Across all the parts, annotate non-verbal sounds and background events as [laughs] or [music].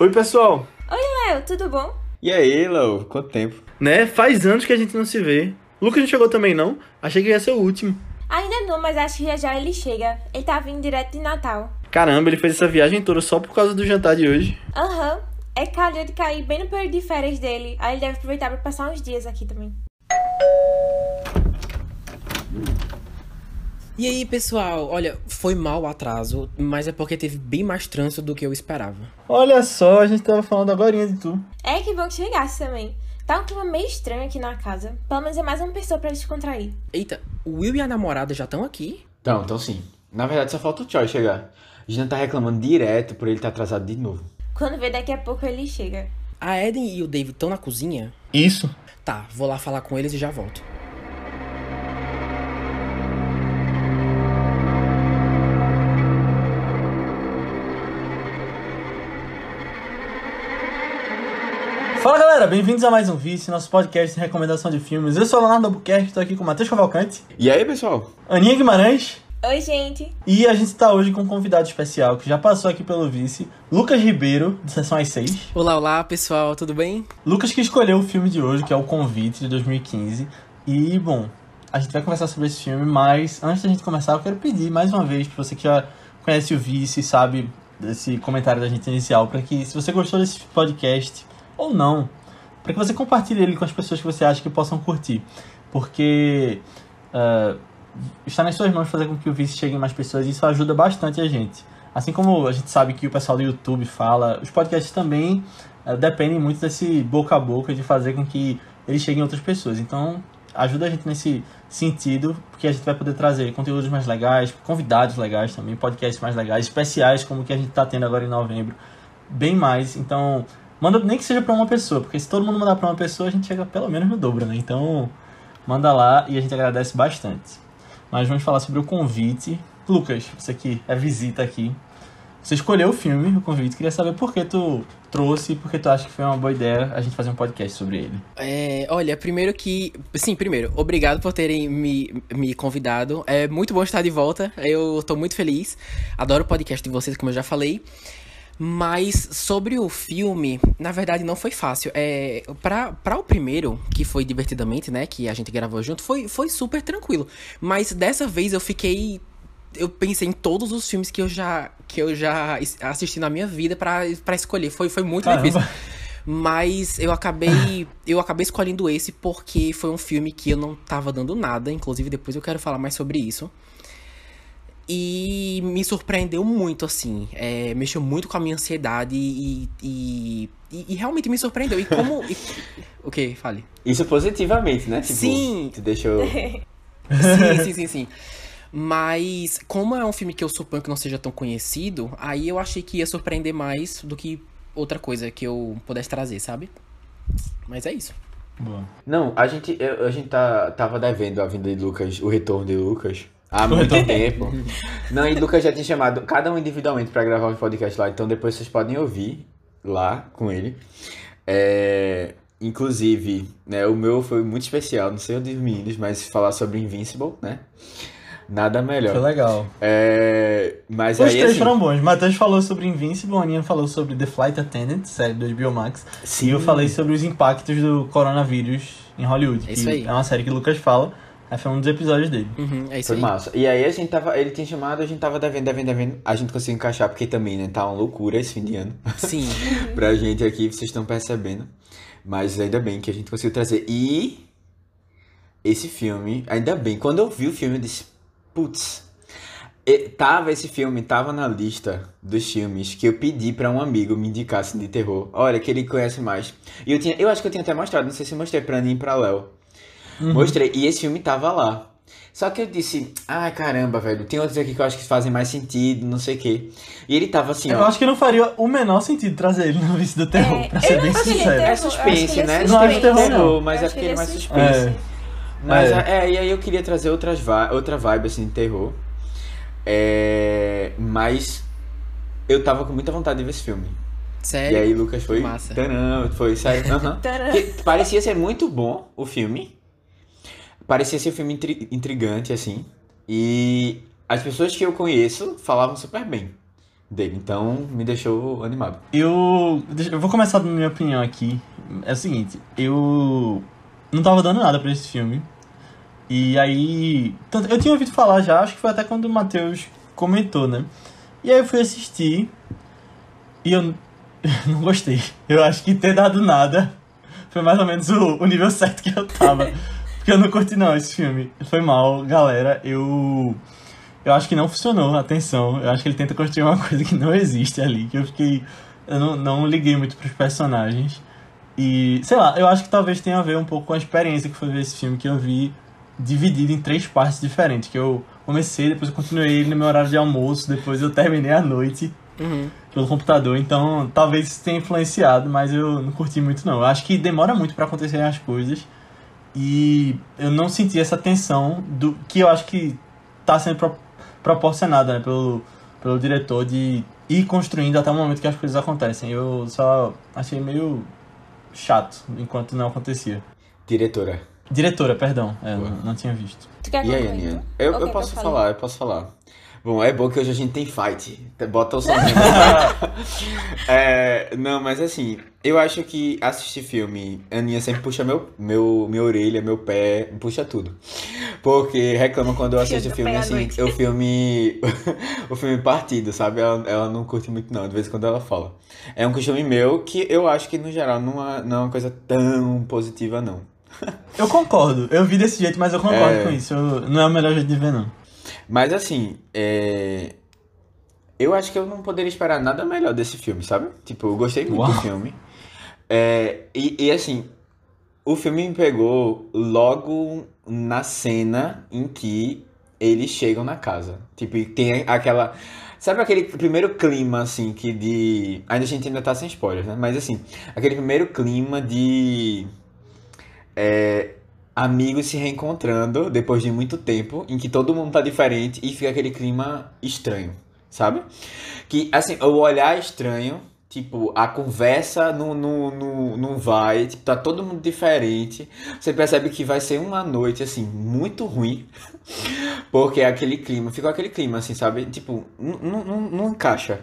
Oi, pessoal. Oi, Léo, tudo bom? E aí, Léo? Quanto tempo? Né? Faz anos que a gente não se vê. Lucas não chegou também, não? Achei que ia ser o último. Ainda não, mas acho que já já ele chega. Ele tá vindo direto de Natal. Caramba, ele fez essa viagem toda só por causa do jantar de hoje. Aham. É calhou de cair bem no período de férias dele. Aí ele deve aproveitar pra passar uns dias aqui também. E aí, pessoal, olha, foi mal o atraso, mas é porque teve bem mais trânsito do que eu esperava. Olha só, a gente tava falando agora de tu. É que bom que chegasse também. Tá um clima meio estranho aqui na casa. Pelo menos é mais uma pessoa pra descontrair. Eita, o Will e a namorada já estão aqui? Então, então sim. Na verdade, só falta o Choi chegar. A gente tá reclamando direto por ele estar atrasado de novo. Quando vê, daqui a pouco ele chega. A Eden e o David estão na cozinha? Isso. Tá, vou lá falar com eles e já volto. Bem-vindos a mais um Vice, nosso podcast de recomendação de filmes. Eu sou o Leonardo Albuquerque, tô aqui com o Matheus Cavalcante, E aí, pessoal? Aninha Guimarães Oi, gente. e a gente tá hoje com um convidado especial que já passou aqui pelo Vice, Lucas Ribeiro, de Sessão às 6. Olá, olá, pessoal, tudo bem? Lucas que escolheu o filme de hoje, que é O Convite, de 2015. E, bom, a gente vai conversar sobre esse filme, mas antes da gente começar, eu quero pedir mais uma vez, pra você que já conhece o Vice, sabe desse comentário da gente inicial, para que, se você gostou desse podcast, ou não, para que você compartilhe ele com as pessoas que você acha que possam curtir. Porque ah, está nas suas mãos fazer com que o Vice chegue em mais pessoas e isso ajuda bastante a gente. Assim como a gente sabe que o pessoal do YouTube fala, os podcasts também eh, dependem muito desse boca a boca de fazer com que eles cheguem a outras pessoas. Então, ajuda a gente nesse sentido, porque a gente vai poder trazer conteúdos mais legais, convidados legais também, podcasts mais legais, especiais como o que a gente está tendo agora em novembro, bem mais. Então, manda nem que seja para uma pessoa, porque se todo mundo mandar para uma pessoa, a gente chega pelo menos no dobro, né? Então, manda lá e a gente agradece bastante. Mas vamos falar sobre o convite. Lucas, você que é visita aqui, você escolheu o filme, o convite, queria saber por que tu trouxe, por que tu acha que foi uma boa ideia a gente fazer um podcast sobre ele. É, olha, primeiro que. Sim, primeiro, obrigado por terem me, me convidado. É muito bom estar de volta. Eu tô muito feliz. Adoro o podcast de vocês, como eu já falei. Mas sobre o filme, na verdade não foi fácil. É, pra, pra o primeiro, que foi divertidamente, né? Que a gente gravou junto, foi, foi super tranquilo. Mas dessa vez eu fiquei. Eu pensei em todos os filmes que eu já, que eu já assisti na minha vida pra pra escolher. Foi, foi muito Caramba. difícil. Mas eu acabei. Eu acabei escolhendo esse porque foi um filme que eu não tava dando nada. Inclusive, depois eu quero falar mais sobre isso. E me surpreendeu muito, assim. É, mexeu muito com a minha ansiedade e, e, e- e realmente me surpreendeu. E como. [laughs] e- o que? Fale. Isso positivamente, né? Tipo, Sim. Te deixou. [laughs] Sim, sim, sim, sim. Mas, como é um filme que eu suponho que não seja tão conhecido, aí eu achei que ia surpreender mais do que outra coisa que eu pudesse trazer, sabe? Mas é isso. Boa. Não, a gente, a gente tá, tava devendo a vinda de Lucas, o retorno de Lucas. Há O [laughs] muito tempo. Não, e Lucas já tinha chamado cada um individualmente pra gravar um podcast lá, então depois vocês podem ouvir lá com ele. É, inclusive, né, o meu foi muito especial, não sei o dos meninos, mas falar sobre Invincible, né? Nada melhor. Foi legal. É, mas Os aí três assim, foram bons. Matheus falou sobre Invincible, a Aninha falou sobre The Flight Attendant, série do HBO Max. E eu falei sobre os impactos do coronavírus em Hollywood. É isso que aí. é uma série que o Lucas fala. Aí foi um dos episódios dele. Uhum, é isso Foi aí. massa. E aí a gente tava. Ele tinha chamado, a gente tava devendo, devendo, devendo. A gente conseguiu encaixar, porque também, né? Tá uma loucura esse fim de ano. Sim. [laughs] pra gente aqui, vocês estão percebendo. Mas ainda bem que a gente conseguiu trazer. E esse filme, ainda bem, quando eu vi o filme, eu disse, putz. e- Tava esse filme, tava na lista dos filmes que eu pedi pra um amigo me indicasse de terror. Olha, que ele conhece mais. E eu tinha, eu acho que eu tinha até mostrado, não sei se eu mostrei pra Aninha e pra Léo. Mostrei, e esse filme tava lá. Só que eu disse, ai caramba, velho, tem outros aqui que eu acho que fazem mais sentido, não sei o quê. E ele tava assim, Eu ó. acho que não faria o menor sentido trazer ele no vice do terror, É, pra eu ser bem sincero. é É Eu suspense, é né? suspense. Não acho terror, não. mas Eu é acho porque ele é mais que ele é suspense. É. Mas É. é. e aí eu queria trazer outras vi outra vibe assim de terror. É, mas eu tava com muita vontade de ver esse filme. Sério? E aí Lucas foi. Massa. Tanã, foi sério. Tcharam. [laughs] Que parecia ser muito bom o filme. Parecia ser um filme intri- intrigante, assim. E as pessoas que eu conheço falavam super bem. dele. Então, me deixou animado. Eu, eu vou começar dando minha opinião aqui. É o seguinte, eu não tava dando nada pra esse filme. E aí. Eu tinha ouvido falar já, acho que foi até quando o Matheus comentou, né? E aí eu fui assistir e eu [laughs] não gostei. Eu acho que ter dado nada foi mais ou menos o, o nível certo que eu tava. [laughs] Eu não curti não esse filme. Foi mal, galera. Eu. Eu acho que não funcionou, atenção. Eu acho que ele tenta construir uma [laughs] coisa que não existe ali. Que eu fiquei. Eu não, não liguei muito pros personagens. E, sei lá, eu acho que talvez tenha a ver um pouco com a experiência que foi ver esse filme que eu vi dividido em três partes diferentes. Que eu comecei, depois eu continuei ele no meu horário de almoço, depois eu terminei à noite Uhum. pelo computador. Então, talvez isso tenha influenciado, mas eu não curti muito não. Eu acho que demora muito pra acontecerem as coisas. E eu não senti essa tensão do que eu acho que tá sendo pro, proporcionada né, pelo, pelo diretor de ir construindo até o momento que as coisas acontecem. Eu só achei meio chato enquanto não acontecia. Diretora. Diretora, perdão, é, não, não tinha visto. Tu quer E aí, Aninha? então? Eu, Ou eu posso falar, eu posso falar. Bom, é bom que hoje a gente tem fight. Bota o somzinho. [laughs] é, não, mas assim, eu acho que assistir filme, a Aninha sempre puxa meu, meu, minha orelha, meu pé, puxa tudo. Porque reclama quando eu assisto filme assim, o filme. [laughs] o filme partido, sabe? Ela, ela não curte muito, não. De vez em quando ela fala. É um costume meu que eu acho que, no geral, não é, não é uma coisa tão positiva, não. Eu concordo, eu vi desse jeito, mas eu concordo É. com isso. Eu- não é o melhor jeito de ver, não. Mas assim, é... eu acho que eu não poderia esperar nada melhor desse filme, sabe? Tipo, eu gostei muito do Uau. filme. É, E, e assim, o filme me pegou logo na cena em que eles chegam na casa. Tipo, e tem aquela. Sabe aquele primeiro clima, assim, que de. Ainda a gente ainda tá sem spoilers, né? Mas assim, aquele primeiro clima de. é, amigos se reencontrando depois de muito tempo, em que todo mundo tá diferente e fica aquele clima estranho, sabe? Que, assim, o olhar estranho, tipo, a conversa não, não, não, não vai, tipo, tá todo mundo diferente. Você percebe que vai ser uma noite, assim, muito ruim, [laughs] porque é aquele clima, ficou aquele clima, assim, sabe? Tipo, não, não, não encaixa.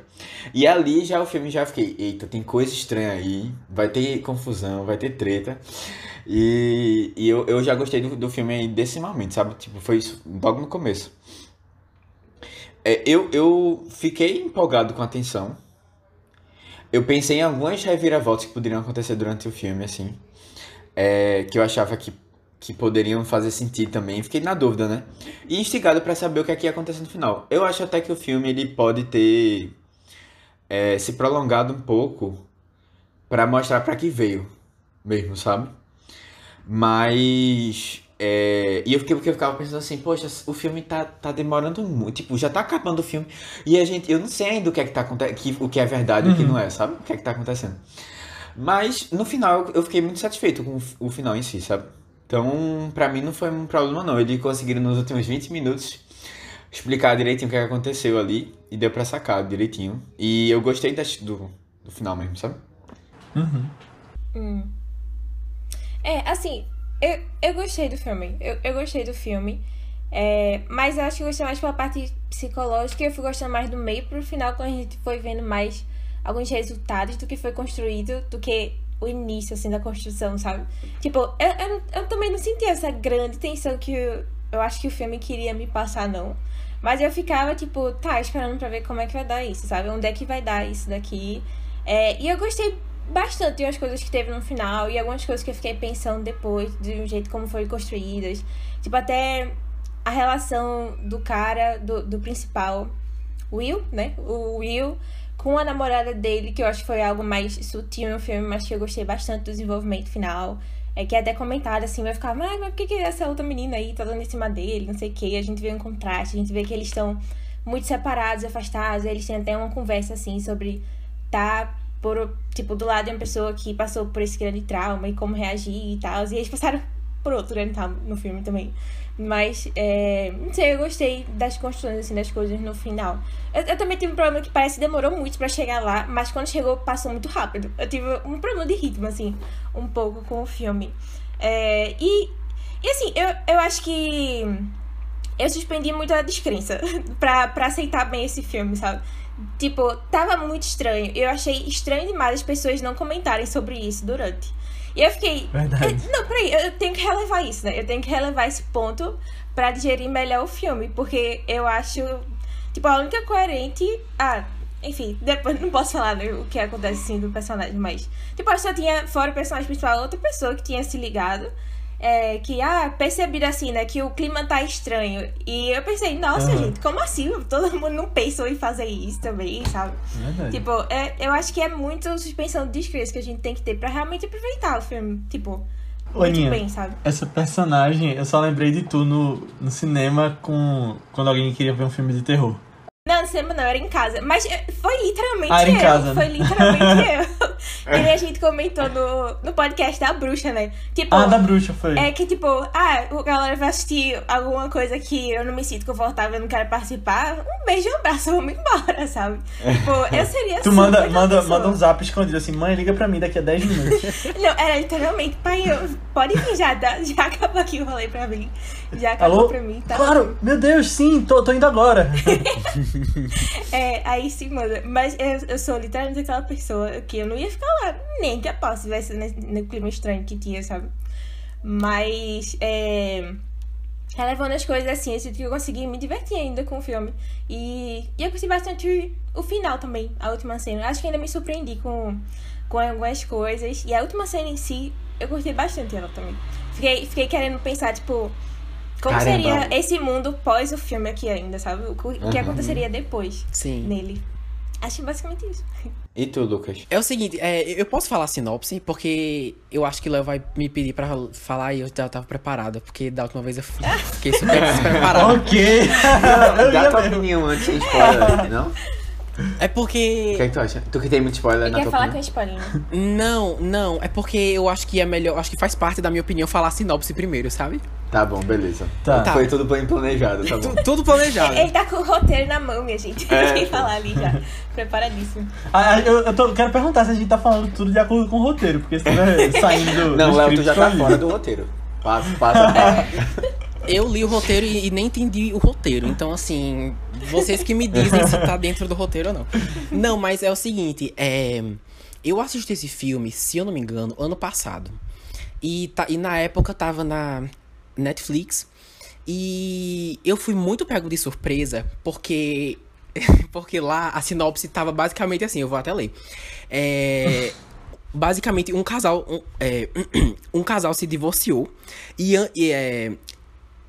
E ali já o filme já fiquei, eita, tem coisa estranha aí, vai ter confusão, vai ter treta. E, e eu, eu já gostei do, do filme desse momento, sabe? Tipo, foi isso logo no começo. É, eu, eu fiquei empolgado com a tensão. Eu pensei em algumas reviravoltas que poderiam acontecer durante o filme, assim. É, que eu achava que, que poderiam fazer sentido também. Fiquei na dúvida, né? E instigado pra saber o que é que ia acontecer no final. Eu acho até que o filme ele pode ter é, se prolongado um pouco pra mostrar pra que veio, mesmo, sabe? Mas. é, e eu fiquei porque eu ficava pensando assim, poxa, o filme tá, tá demorando muito. Tipo, já tá acabando o filme. E a gente. Eu não sei ainda o que é que tá acontecendo. O que é verdade e o que não é, sabe? O que é que tá acontecendo. Mas no final eu- fiquei muito satisfeito com o final em si, sabe? Então, pra mim não foi um problema não. Eles conseguiram nos últimos 20 minutos explicar direitinho o que é que aconteceu ali e deu pra sacar direitinho. E eu gostei das- do, do final mesmo, sabe? Hum. É, assim, eu, eu gostei do filme. Eu, eu gostei do filme. É, mas eu acho que eu gostei mais pela parte psicológica e eu fui gostando mais do meio pro final, quando a gente foi vendo mais alguns resultados do que foi construído, do que o início, assim, da construção, sabe? Tipo, eu, eu, eu também não senti essa grande tensão que eu, eu acho que o filme queria me passar, não. Mas eu ficava, tipo, tá, esperando pra ver como é que vai dar isso, sabe? Onde é que vai dar isso daqui. É, e eu gostei bastante umas coisas que teve no final e algumas coisas que eu fiquei pensando depois, de um jeito como foram construídas. Tipo, até a relação do cara, do, do principal, Will, né? O Will com a namorada dele, que eu acho que foi algo mais sutil no filme, mas que eu gostei bastante do desenvolvimento final. É que é até comentado assim, vai ficar, mas, mas por que, que essa outra menina aí tá dando em cima dele? Não sei o que. A gente vê um contraste, a gente vê que eles estão muito separados, afastados. Eles têm até uma conversa assim sobre tá por, tipo, do lado de uma pessoa que passou por esse grande trauma e como reagir e tal. E eles passaram por outro grande trauma no filme também. Mas, é, não sei, eu gostei das construções, assim, das coisas no final. Eu, eu também tive um problema que parece que demorou muito pra chegar lá, mas quando chegou, passou muito rápido. Eu tive um problema de ritmo, assim, um pouco com o filme. É, e, e, assim, eu, eu acho que eu suspendi muito a descrença [laughs] pra, pra aceitar bem esse filme, sabe? Tipo, tava muito estranho. Eu achei estranho demais as pessoas não comentarem sobre isso durante. E eu fiquei. Verdade. Eu, não, peraí, eu tenho que relevar isso, né? Eu tenho que relevar esse ponto pra digerir melhor o filme. Porque eu acho. Tipo, a única coerente. Ah, enfim, depois [laughs] não posso falar né, o que acontece assim do personagem, mas. Tipo, eu só tinha, fora o personagem principal, outra pessoa que tinha se ligado é, que, ah, perceberam assim, né, que o clima tá estranho. E eu pensei, nossa, uhum. gente, como assim? Todo mundo não pensou em fazer isso também, sabe? Verdade. Tipo, é, eu acho que é muito suspensão de descrença que a gente tem que ter pra realmente aproveitar o filme, tipo, muito bem, sabe? Essa personagem, eu só lembrei de tu no, no cinema com quando alguém queria ver um filme de terror. Não, no cinema não, era em casa. Mas eh, foi literalmente ah, era eu. Em casa, né? Foi literalmente [laughs] eu. [laughs] E a gente comentou no, no podcast da bruxa, né? Tipo, ah, da bruxa foi. É que, tipo, ah, o galera vai assistir alguma coisa que eu não me sinto confortável, eu não quero participar. Um beijo e um abraço, vamos embora, sabe? Tipo, eu seria Tu manda, manda, manda um zap escondido assim, mãe, liga pra mim daqui a 10 minutos. [laughs] não, era literalmente, pai, eu, pode vir já, [laughs] já acabou aqui o rolê pra mim. Já acabou Alô? pra mim, tá? Claro, meu Deus, sim, tô, tô indo agora. é, aí sim, mano. Mas eu, eu sou literalmente aquela pessoa que eu não ia ficar lá, nem que a posse tivesse no clima estranho que tinha, sabe? Mas, é, relevando as coisas assim, eu sinto que eu consegui me divertir ainda com o filme. E, e eu gostei bastante o final também, a última cena. Acho que ainda me surpreendi com, com algumas coisas. E a última cena em si, eu gostei bastante dela também. Fiquei, fiquei querendo pensar, tipo, como Caramba. seria esse mundo pós o filme aqui ainda, sabe? O que uhum. aconteceria depois Sim. nele. Acho basicamente isso. E tu, Lucas? É o seguinte, é, eu posso falar a sinopse, porque eu acho que o Léo vai me pedir pra falar e eu já tava preparada, porque da última vez eu fiquei super [laughs] despreparado. ok! Dá [laughs] tua opinião antes sem spoiler, não? É porque. O que, é que tu acha? Tu que tem muito spoiler Ele na quer tua falar opinião? com spoiler. Né? [laughs] Não, não. É porque eu acho que é melhor. Acho que faz parte da minha opinião falar a sinopse primeiro, sabe? Tá bom, beleza. Tá. tá. Foi tudo bem planejado, tá bom. tudo planejado. Ele tá com o roteiro na mão, minha gente. É. [laughs] Tem que falar ali já. Preparadíssimo. Ah, eu, eu tô, quero perguntar se a gente tá falando tudo de acordo com o roteiro, porque se tiver [laughs] saindo. Não, Léo, tu já tá fora do roteiro. Passa, passa. Eu li o roteiro e, e, nem entendi o roteiro. Então, assim, vocês que me dizem se tá dentro do roteiro ou não. Não, mas é o seguinte, é. Eu assisti esse filme, se eu não me engano, ano passado. E, tá, e na época tava na Netflix. E eu fui muito pego de surpresa, porque. [laughs] Porque lá a sinopse tava basicamente assim, eu vou até ler. É. basicamente um casal um, é, [clears throat] um casal se divorciou e, e é,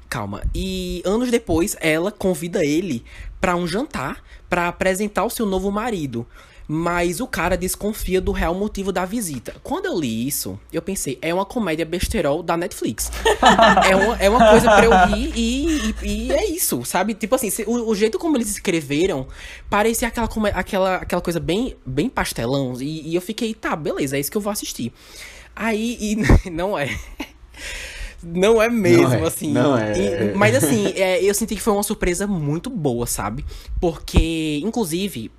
calma e anos depois ela convida ele para um jantar para apresentar o seu novo marido mas o cara desconfia do real motivo da visita. Quando eu li isso, eu pensei, é uma comédia besterol da Netflix. [laughs] é, uma, é uma coisa pra eu rir e, e, e é isso, sabe? Tipo assim, o, o, jeito como eles escreveram parecia aquela, aquela, aquela coisa bem, bem pastelão. E, e eu fiquei, tá, beleza, é isso que eu vou assistir. Aí, e [laughs] não é. Não é mesmo, não é, assim. Não é. E, mas assim, é, eu senti que foi uma surpresa muito boa, sabe? Porque, inclusive,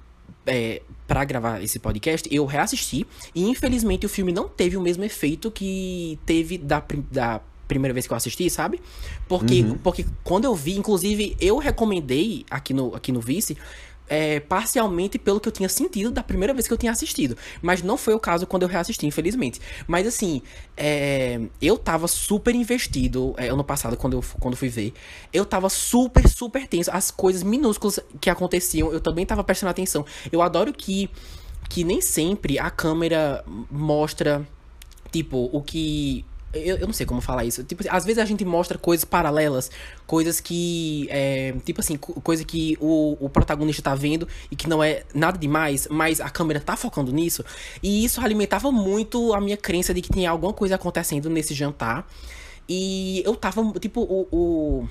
é, para gravar esse podcast, eu reassisti e infelizmente o filme não teve o mesmo efeito que teve da, da primeira vez que eu assisti, sabe? Porque, uhum. porque quando eu vi, inclusive, eu recomendei aqui no, aqui no Vice é, parcialmente pelo que eu tinha sentido da primeira vez que eu tinha assistido. Mas não foi o caso quando eu reassisti, infelizmente. Mas assim, é, eu tava super investido é, ano passado, quando eu quando fui ver. Eu tava super, super tenso. As coisas minúsculas que aconteciam, eu também tava prestando atenção. Eu adoro que, que nem sempre a câmera mostra, tipo, o que eu, eu, não sei como falar isso. Tipo, às vezes a gente mostra coisas paralelas, coisas que. É, tipo assim, coisa que o, o protagonista tá vendo e que não é nada demais, mas a câmera tá focando nisso. E isso alimentava muito a minha crença de que tinha alguma coisa acontecendo nesse jantar. E eu tava, tipo, o, o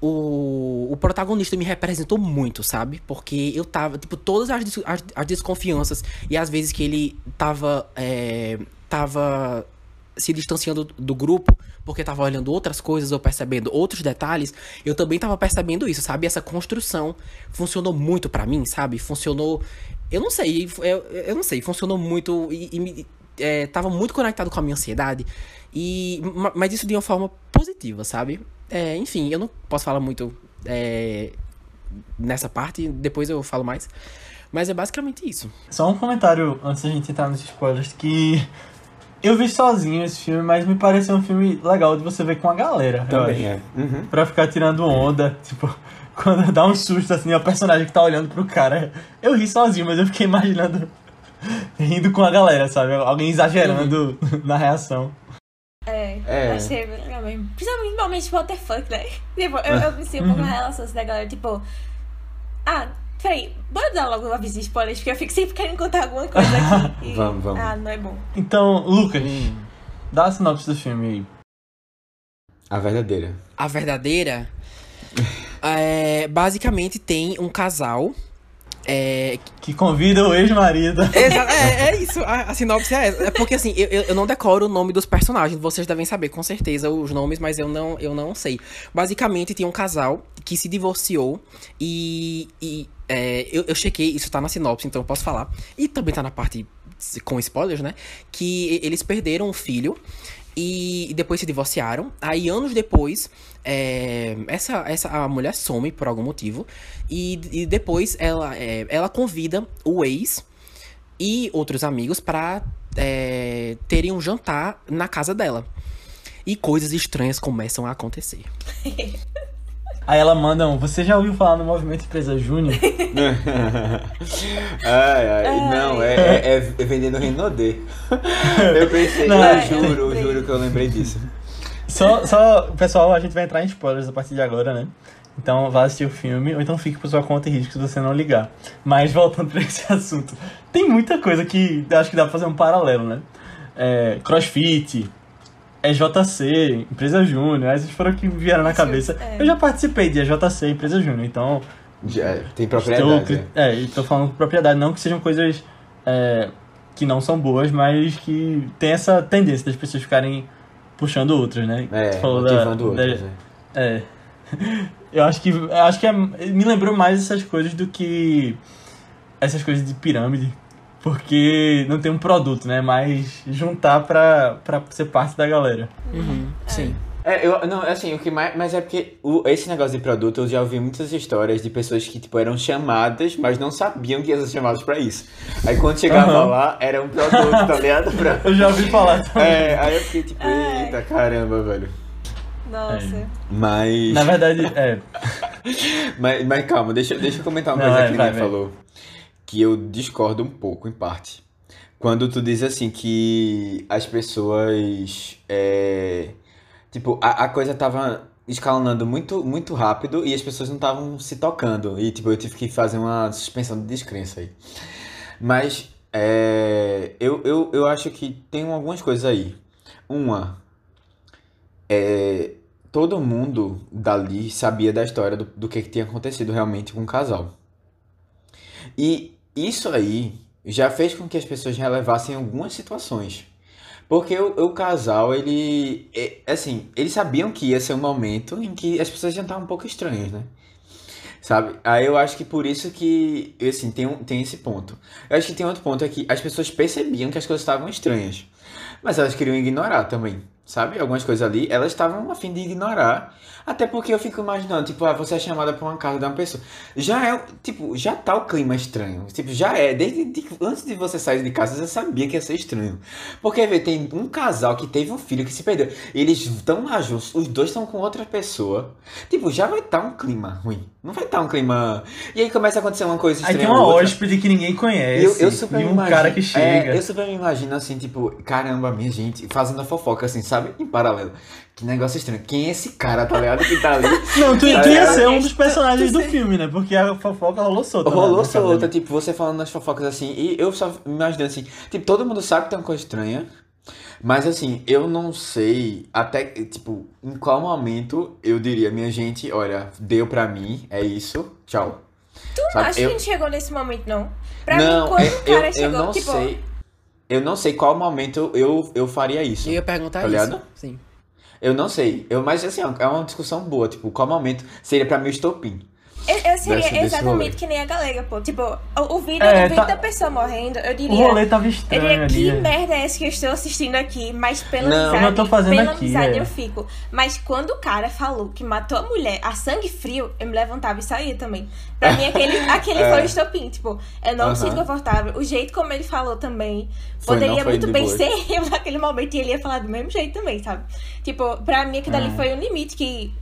o, o protagonista me representou muito, sabe? Porque eu tava, tipo, todas as, as, as desconfianças e as vezes que ele tava, é, tava se distanciando do grupo porque tava olhando outras coisas ou percebendo outros detalhes, eu também tava percebendo isso, sabe? Essa construção funcionou muito para mim, sabe? Funcionou. Eu não sei, eu, eu não sei, funcionou muito e, e é, tava muito conectado com a minha ansiedade. E, mas isso de uma forma positiva, sabe? É, enfim, eu não posso falar muito é, nessa parte, depois eu falo mais. Mas é basicamente isso. Só um comentário antes da gente entrar nos spoilers, que eu vi sozinho esse filme, mas me pareceu um filme legal de você ver com a galera. Também é. Uhum. Pra ficar tirando onda, tipo, [laughs] quando dá um susto assim, o personagem que tá olhando pro cara. Eu ri sozinho, mas eu fiquei imaginando [laughs] rindo com a galera, sabe? Alguém exagerando [laughs] na reação. É, É. achei bem legal mesmo. Principalmente o what the fuck, né? Tipo, eu, eu pensei um pouco na relação assim, da galera, tipo... Ah, peraí, bora dar logo um aviso de spoilers, porque eu fico sempre querendo contar alguma coisa aqui. [laughs] e- Vamos, vamos. Ah, não é bom. Então, Lucas, dá a sinopse do filme aí. A verdadeira. A verdadeira. é, basicamente tem um casal. É, Que convida o ex-marido. [laughs] É, é isso, a, a sinopse é essa. É porque assim, eu, eu eu não decoro o nome dos personagens, vocês devem saber com certeza os nomes, mas eu não, eu não sei. Basicamente, tem um casal que se divorciou e. e, é, eu, eu chequei, isso tá na sinopse, então eu posso falar. E também tá na parte com spoilers, né? Que eles perderam um filho. E depois se divorciaram. Aí, anos depois, é, essa, essa a mulher some por algum motivo. E, e depois ela, é, ela convida o ex e outros amigos pra é, terem um jantar na casa dela. E coisas estranhas começam a acontecer. [laughs] Aí ela manda um, você já ouviu falar no Movimento Empresa Júnior? [laughs] [laughs] ai, ai, não, é, é, é vendendo Renaudet. [laughs] Eu pensei, Não, eu é, juro, eu juro que eu lembrei disso. Só, só, pessoal, a gente vai entrar em spoilers a partir de agora, né? Então vá assistir o filme, ou então fique por sua conta e risco se você não ligar. Mas voltando pra esse assunto, tem muita coisa que eu acho que dá pra fazer um paralelo, né? É, crossfit, EJC, Empresa Júnior, essas foram que vieram na cabeça. é. Eu já participei de EJC, Empresa Júnior, então Já, tem estou, propriedade. cri- é, estou falando com propriedade, não que sejam coisas é, que não são boas, mas que tem essa tendência das pessoas ficarem puxando outras, né? É, Tu falou da- motivando da- outros. é. é. [laughs] Eu acho que eu acho que é- me lembrou mais essas coisas do que essas coisas de pirâmide. Porque não tem um produto, né? Mas juntar pra, pra ser parte da galera. Uhum, sim. É, eu, não, assim, o que mais. Mas é porque o, esse negócio de produto, eu já ouvi muitas histórias de pessoas que, tipo, eram chamadas, mas não sabiam que iam ser chamadas pra isso. Aí quando chegava Aham. lá, era um produto, tá ligado? Pra... [laughs] Eu já ouvi falar também. É, aí eu fiquei tipo, eita caramba, velho. Nossa. Mas. Na verdade, é. [laughs] Mas, mas calma, deixa, deixa eu comentar uma Não, coisa é, que vai. falou. Que eu discordo um pouco, em parte. Quando tu diz assim que as pessoas. é, tipo, a, a coisa tava escalonando muito, muito rápido e as pessoas não estavam se tocando. E tipo, eu tive que fazer uma suspensão de descrença aí. Mas é, eu, eu, eu acho que tem algumas coisas aí. Uma, é, todo mundo dali sabia da história do, do que, que tinha acontecido realmente com o casal. E isso aí já fez com que as pessoas relevassem algumas situações. Porque o, o casal, ele. é, assim, eles sabiam que ia ser um momento em que as pessoas já estavam um pouco estranhas, né? Sabe? Aí eu acho que por isso que, assim, tem, tem esse ponto. Eu acho que tem outro ponto, é que as pessoas percebiam que as coisas estavam estranhas. Mas elas queriam ignorar também, sabe? Algumas coisas ali, elas estavam a fim de ignorar. Até porque eu fico imaginando, tipo, ah, você é chamada pra uma casa de uma pessoa. Já é, tipo, já tá o clima estranho. Tipo, já é. Desde de- antes de você sair de casa, você sabia que ia ser estranho. Porque, vê, tem um casal que teve um filho que se perdeu. Eles estão lá juntos, os dois estão com outra pessoa. Tipo, já vai estar um clima ruim. Não vai estar um clima. E aí começa a acontecer uma coisa Aí estranha. tem uma hóspede que ninguém conhece. eu, eu super e um imagino, cara que chega. É, eu super me imagino assim, tipo, caramba, minha gente, fazendo a fofoca assim, sabe? Em paralelo. Que negócio estranho. Quem é esse cara, tá ligado? Que tá ali. [laughs] Não, tu, Tá tu ia ser um dos [laughs] personagens do filme, né? Porque a fofoca rolou solta. né, Rolou casa solta, tipo, você falando nas fofocas assim, e eu só me imaginando assim, tipo, todo mundo sabe que tem uma coisa estranha, mas assim, eu não sei até, tipo, em qual momento eu diria, minha gente, olha, deu pra mim, é isso, tchau. Tu não Sabe, acha eu- que a gente chegou nesse momento, não? Pra não, mim, quando é- o cara eu, eu chegou, não tipo. sei, eu não sei qual momento eu, eu faria isso. Eu ia perguntar Tá isso. ligado? Sim. Eu não sei. Eu, mas assim, é uma discussão boa. Tipo, qual momento seria pra mim o estopim? Eu, eu seria Desse- desse exatamente rolê. que nem a galega, pô. Tipo, o, o vídeo, É, o vídeo tá- da pessoa morrendo, eu O diria. rolê tava Eu estranho diria, que ali. é. merda é essa que eu estou assistindo aqui? Mas pela Não, amizade, eu tô fazendo pela aqui, amizade é. eu fico. Mas quando o cara falou que matou a mulher a sangue frio, eu me levantava e saía também. Pra mim, aquele, [laughs] aquele É. foi o estopim. Tipo, eu não Aham. me sinto confortável. O jeito como ele falou também. Foi, poderia não muito bem boa. ser [laughs] eu naquele momento e ele ia falar do mesmo jeito também, sabe? Tipo, pra mim aquilo ali É. foi um limite que.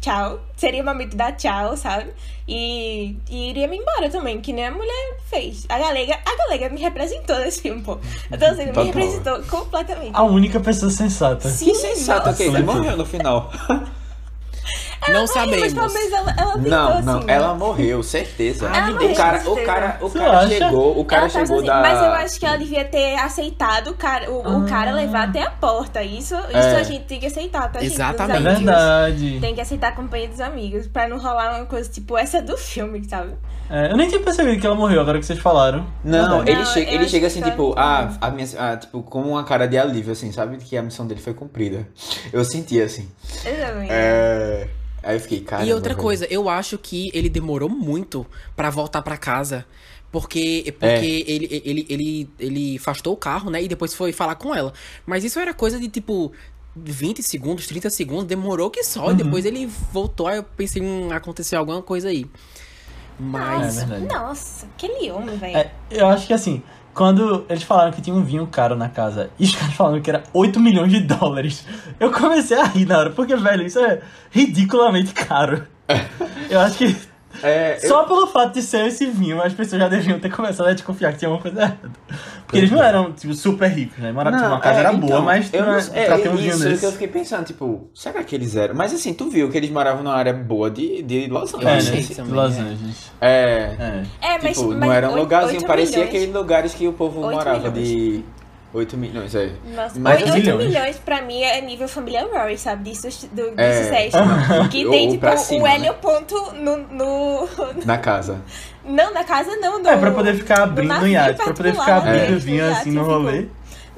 Tchau. Seria o momento dar tchau, sabe? E, e iria me embora também, que nem a mulher fez. A galega, a galega me representou nesse filme, pô. Então, assim, me Total. representou completamente. A única pessoa sensata. Sim, Que nossa. ok? Ele morreu no final. [laughs] Não Mas sabemos. pelo menos ela, ela tentou, Não, não, assim, ela né? morreu, certeza. Ela o morreu, cara, com o certeza. cara, o Você cara acha? chegou, o cara Ela chegou sozinha, da. Mas eu acho que ela devia ter aceitado o cara, o, o Ah. cara levar até a porta. Isso, isso É. a gente tem que aceitar, tá? gente? É Exatamente. verdade. Tem que aceitar a companhia dos amigos, pra não rolar uma coisa tipo essa do filme, sabe? É, eu nem tinha percebido que ela morreu, agora que vocês falaram. Não, Verdade. ele Não, chega, eu ele chega assim, tipo, ah, a minha, ah, tipo, com uma cara de alívio, assim, sabe? Que a missão dele foi cumprida. Eu senti assim. Exatamente. É... Aí eu fiquei, cara. E outra coisa, eu acho que ele demorou muito pra voltar pra casa. Porque, porque É. ele, ele, ele, ele afastou o carro, né? E depois foi falar com ela. Mas isso era coisa de tipo 20 segundos, 30 segundos, demorou que só. E depois ele voltou, aí eu pensei, hum, aconteceu alguma coisa aí. Mas. É verdade. Nossa, aquele homem, velho. É, eu acho que assim, quando eles falaram que tinha um vinho caro na casa e os caras falaram que era 8 milhões de dólares, eu comecei a rir na hora, porque, velho, isso é ridiculamente caro. Eu acho que É, eu- só pelo fato de ser esse vinho, as pessoas já deviam ter começado a desconfiar que tinha alguma coisa errada. Porque eles não eram, tipo, super ricos, né? Moravam, tipo, uma casa é, era então, boa, mas eu não, é, pra ter um vinho isso que eu desse. fiquei pensando, tipo, será que eles eram? Mas assim, tu viu que eles moravam numa área boa de, de Los Eu É, Angeles. achei né? também, Los é. Angeles. É. É. É, mas, tipo, mas não era um lugarzinho, parecia milhões. aqueles lugares que o povo morava milhões. de 8 milhões, é. Nossa, Mas 8 milhões. milhões. pra mim é nível família Rory, sabe? Disso, do, do É. sucesso. [laughs] Que tem, ou tipo, um cima, né? helioponto no, no. [laughs] Na casa. Não, na casa não. No, É, pra poder ficar abrindo navio iate, pra poder ficar particular abrindo mesmo, vinho assim no fico- rolê.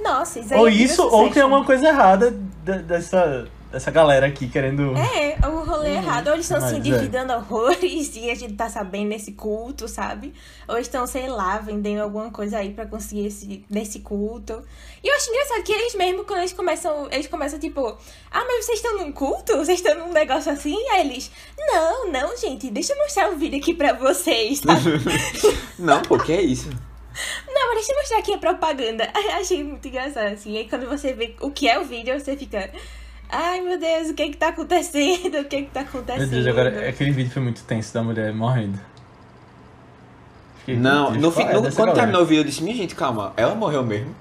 Nossa, isso aí Ou é isso, ou tem alguma coisa errada de- dessa, dessa galera aqui querendo. É, o rolê errado. Ou eles estão se Mas, é. endividando horrores [laughs] e a gente tá sabendo nesse culto, sabe? Ou estão, sei lá, vendendo alguma coisa aí pra conseguir esse, desse culto. E eu acho engraçado que eles mesmo, quando eles começam, eles começam tipo, ah, mas vocês estão num culto? Vocês estão num negócio assim? Aí eles, não, não, gente, deixa eu mostrar um vídeo aqui pra vocês, sabe? [laughs] Não, pô, que é isso? não, mas deixa eu mostrar aqui a propaganda. [laughs] Achei muito engraçado, assim. E aí quando você vê o que é o vídeo, você fica, ai meu Deus, o que que tá acontecendo? O que que tá acontecendo? Meu Deus, agora aquele vídeo foi muito tenso da mulher morrendo. Fiquei Não, no, fi- é no- dessa quando galera? terminou o vídeo, eu disse, minha gente, calma, ela morreu mesmo?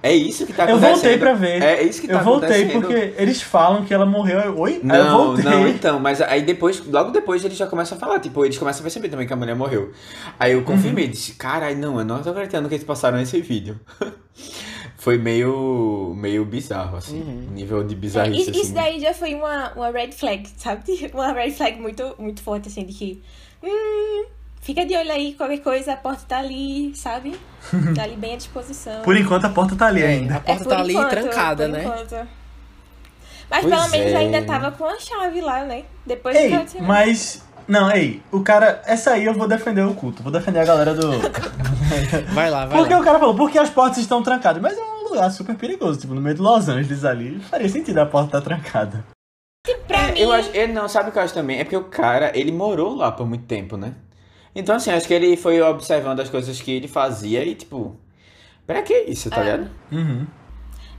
É isso que tá Eu acontecendo? voltei pra ver. É isso que tá eu voltei acontecendo. porque eles falam que ela morreu. eu- Oi? Aí eu Não, voltei. não, então, mas aí depois, logo depois eles já começam a falar, tipo, eles começam a perceber também que a mulher morreu. Aí eu confirmei, Uhum. disse, caralho, não, eu não tô acreditando que eles passaram esse vídeo. [laughs] Foi meio, meio bizarro, assim, Uhum. nível de É, bizarrice, isso, isso assim. daí já foi uma, uma red flag, sabe? [laughs] Uma red flag muito, muito forte, assim, de que. Hum, fica de olho aí, qualquer coisa, a porta tá ali, sabe? [laughs] Tá ali bem à disposição. Por enquanto a porta tá ali É, ainda. a porta por tá ali enquanto, trancada, por né? enquanto. Mas Pois pelo menos é. ainda tava com a chave lá, né? Depois Ei, de mas. Não, ei, o cara. Essa aí eu vou defender o culto. Vou defender a galera do. [laughs] Vai lá, vai Porque lá. o cara falou, porque as portas estão trancadas. Mas é um lugar super perigoso, tipo, no meio de Los Angeles ali. Faria sentido a porta estar trancada. Pra É, mim, eu acho, eu não, sabe o que eu acho também? É porque o cara, ele morou lá por muito tempo, né? Então, assim, acho que ele foi observando as coisas que ele fazia e, tipo, pra que isso, tá É. ligado? Uhum.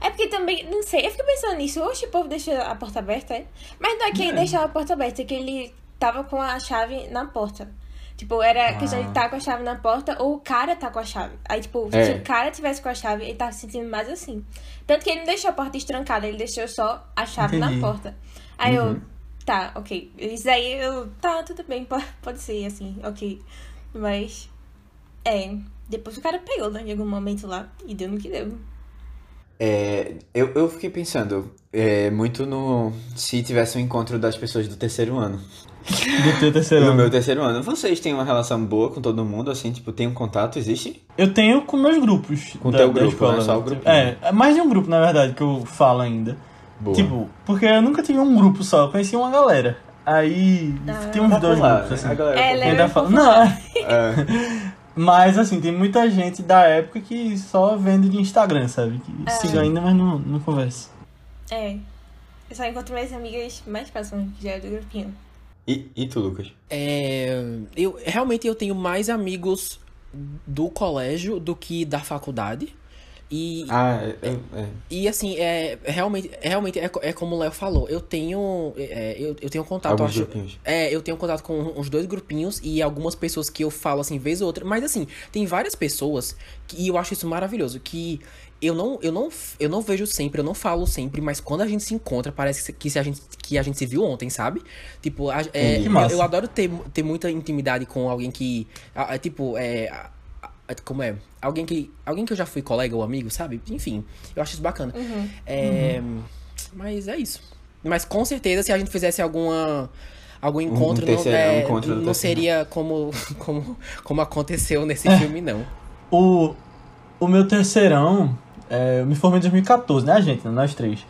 É porque também, não sei, eu fico pensando nisso. Hoje o povo deixa a porta aberta, é? Mas não é que ele É. deixava a porta aberta, é que ele tava com a chave na porta. Tipo, era questão de Ah. estar com a chave na porta ou o cara tá com a chave. Aí, tipo, É. se o cara tivesse com a chave, ele tava se sentindo mais assim. Tanto que ele não deixou a porta estrancada, ele deixou só a chave Entendi. na porta. Aí Uhum. eu, tá, ok. Isso aí eu, tá, tudo bem, pode, pode ser assim, ok. Mas, é. Depois o cara pegou, né, em algum momento lá e deu no que deu. É, eu, eu fiquei pensando é, muito no. Se tivesse um encontro das pessoas do terceiro ano. [laughs] Do teu terceiro No ano. meu terceiro ano. Vocês têm uma relação boa com todo mundo, assim, tipo, tem um contato, existe? Eu tenho com meus grupos. Com da, teu grupo, escola. né? Só o grupinho. É, é mais de um grupo, na verdade, que eu falo ainda. Boa. Tipo, porque eu nunca tive um grupo só, eu conheci uma galera. Aí tem uns dois Popular, grupos, assim. A galera É, é Ainda bem fala-. Não, É. [laughs] mas assim, tem muita gente da época que só vende de Instagram, sabe? Que É. siga ainda, mas não, não conversa. É. Eu só encontro minhas amigas mais próximas, que já é do grupinho. E, e tu, Lucas? É, eu realmente eu tenho mais amigos do colégio do que da faculdade. E, Ah, é, é, é. e assim, é realmente, realmente é, é como o Léo falou. Eu tenho é, eu, eu tenho contato, acho. É, eu tenho contato com uns dois grupinhos e algumas pessoas que eu falo assim, vez ou outra. Mas assim, tem várias pessoas que e eu acho isso maravilhoso. Que eu não, eu não, eu não vejo sempre, eu não falo sempre, mas quando a gente se encontra, parece que, se a, gente, que a gente se viu ontem, sabe? Tipo, a- é, Que eu, eu adoro ter, ter muita intimidade com alguém que. a- a- tipo, é. a- a- como é? Alguém que. Alguém que eu já fui colega ou amigo, sabe? Enfim, eu acho isso bacana. É, Mas é isso. Mas com certeza, se a gente fizesse alguma. Algum encontro, não, terceiro- é, um encontro não seria como, como, como aconteceu nesse [laughs] filme, não. O, o meu terceirão, é, eu me formei em 2014, né, gente? Nós três.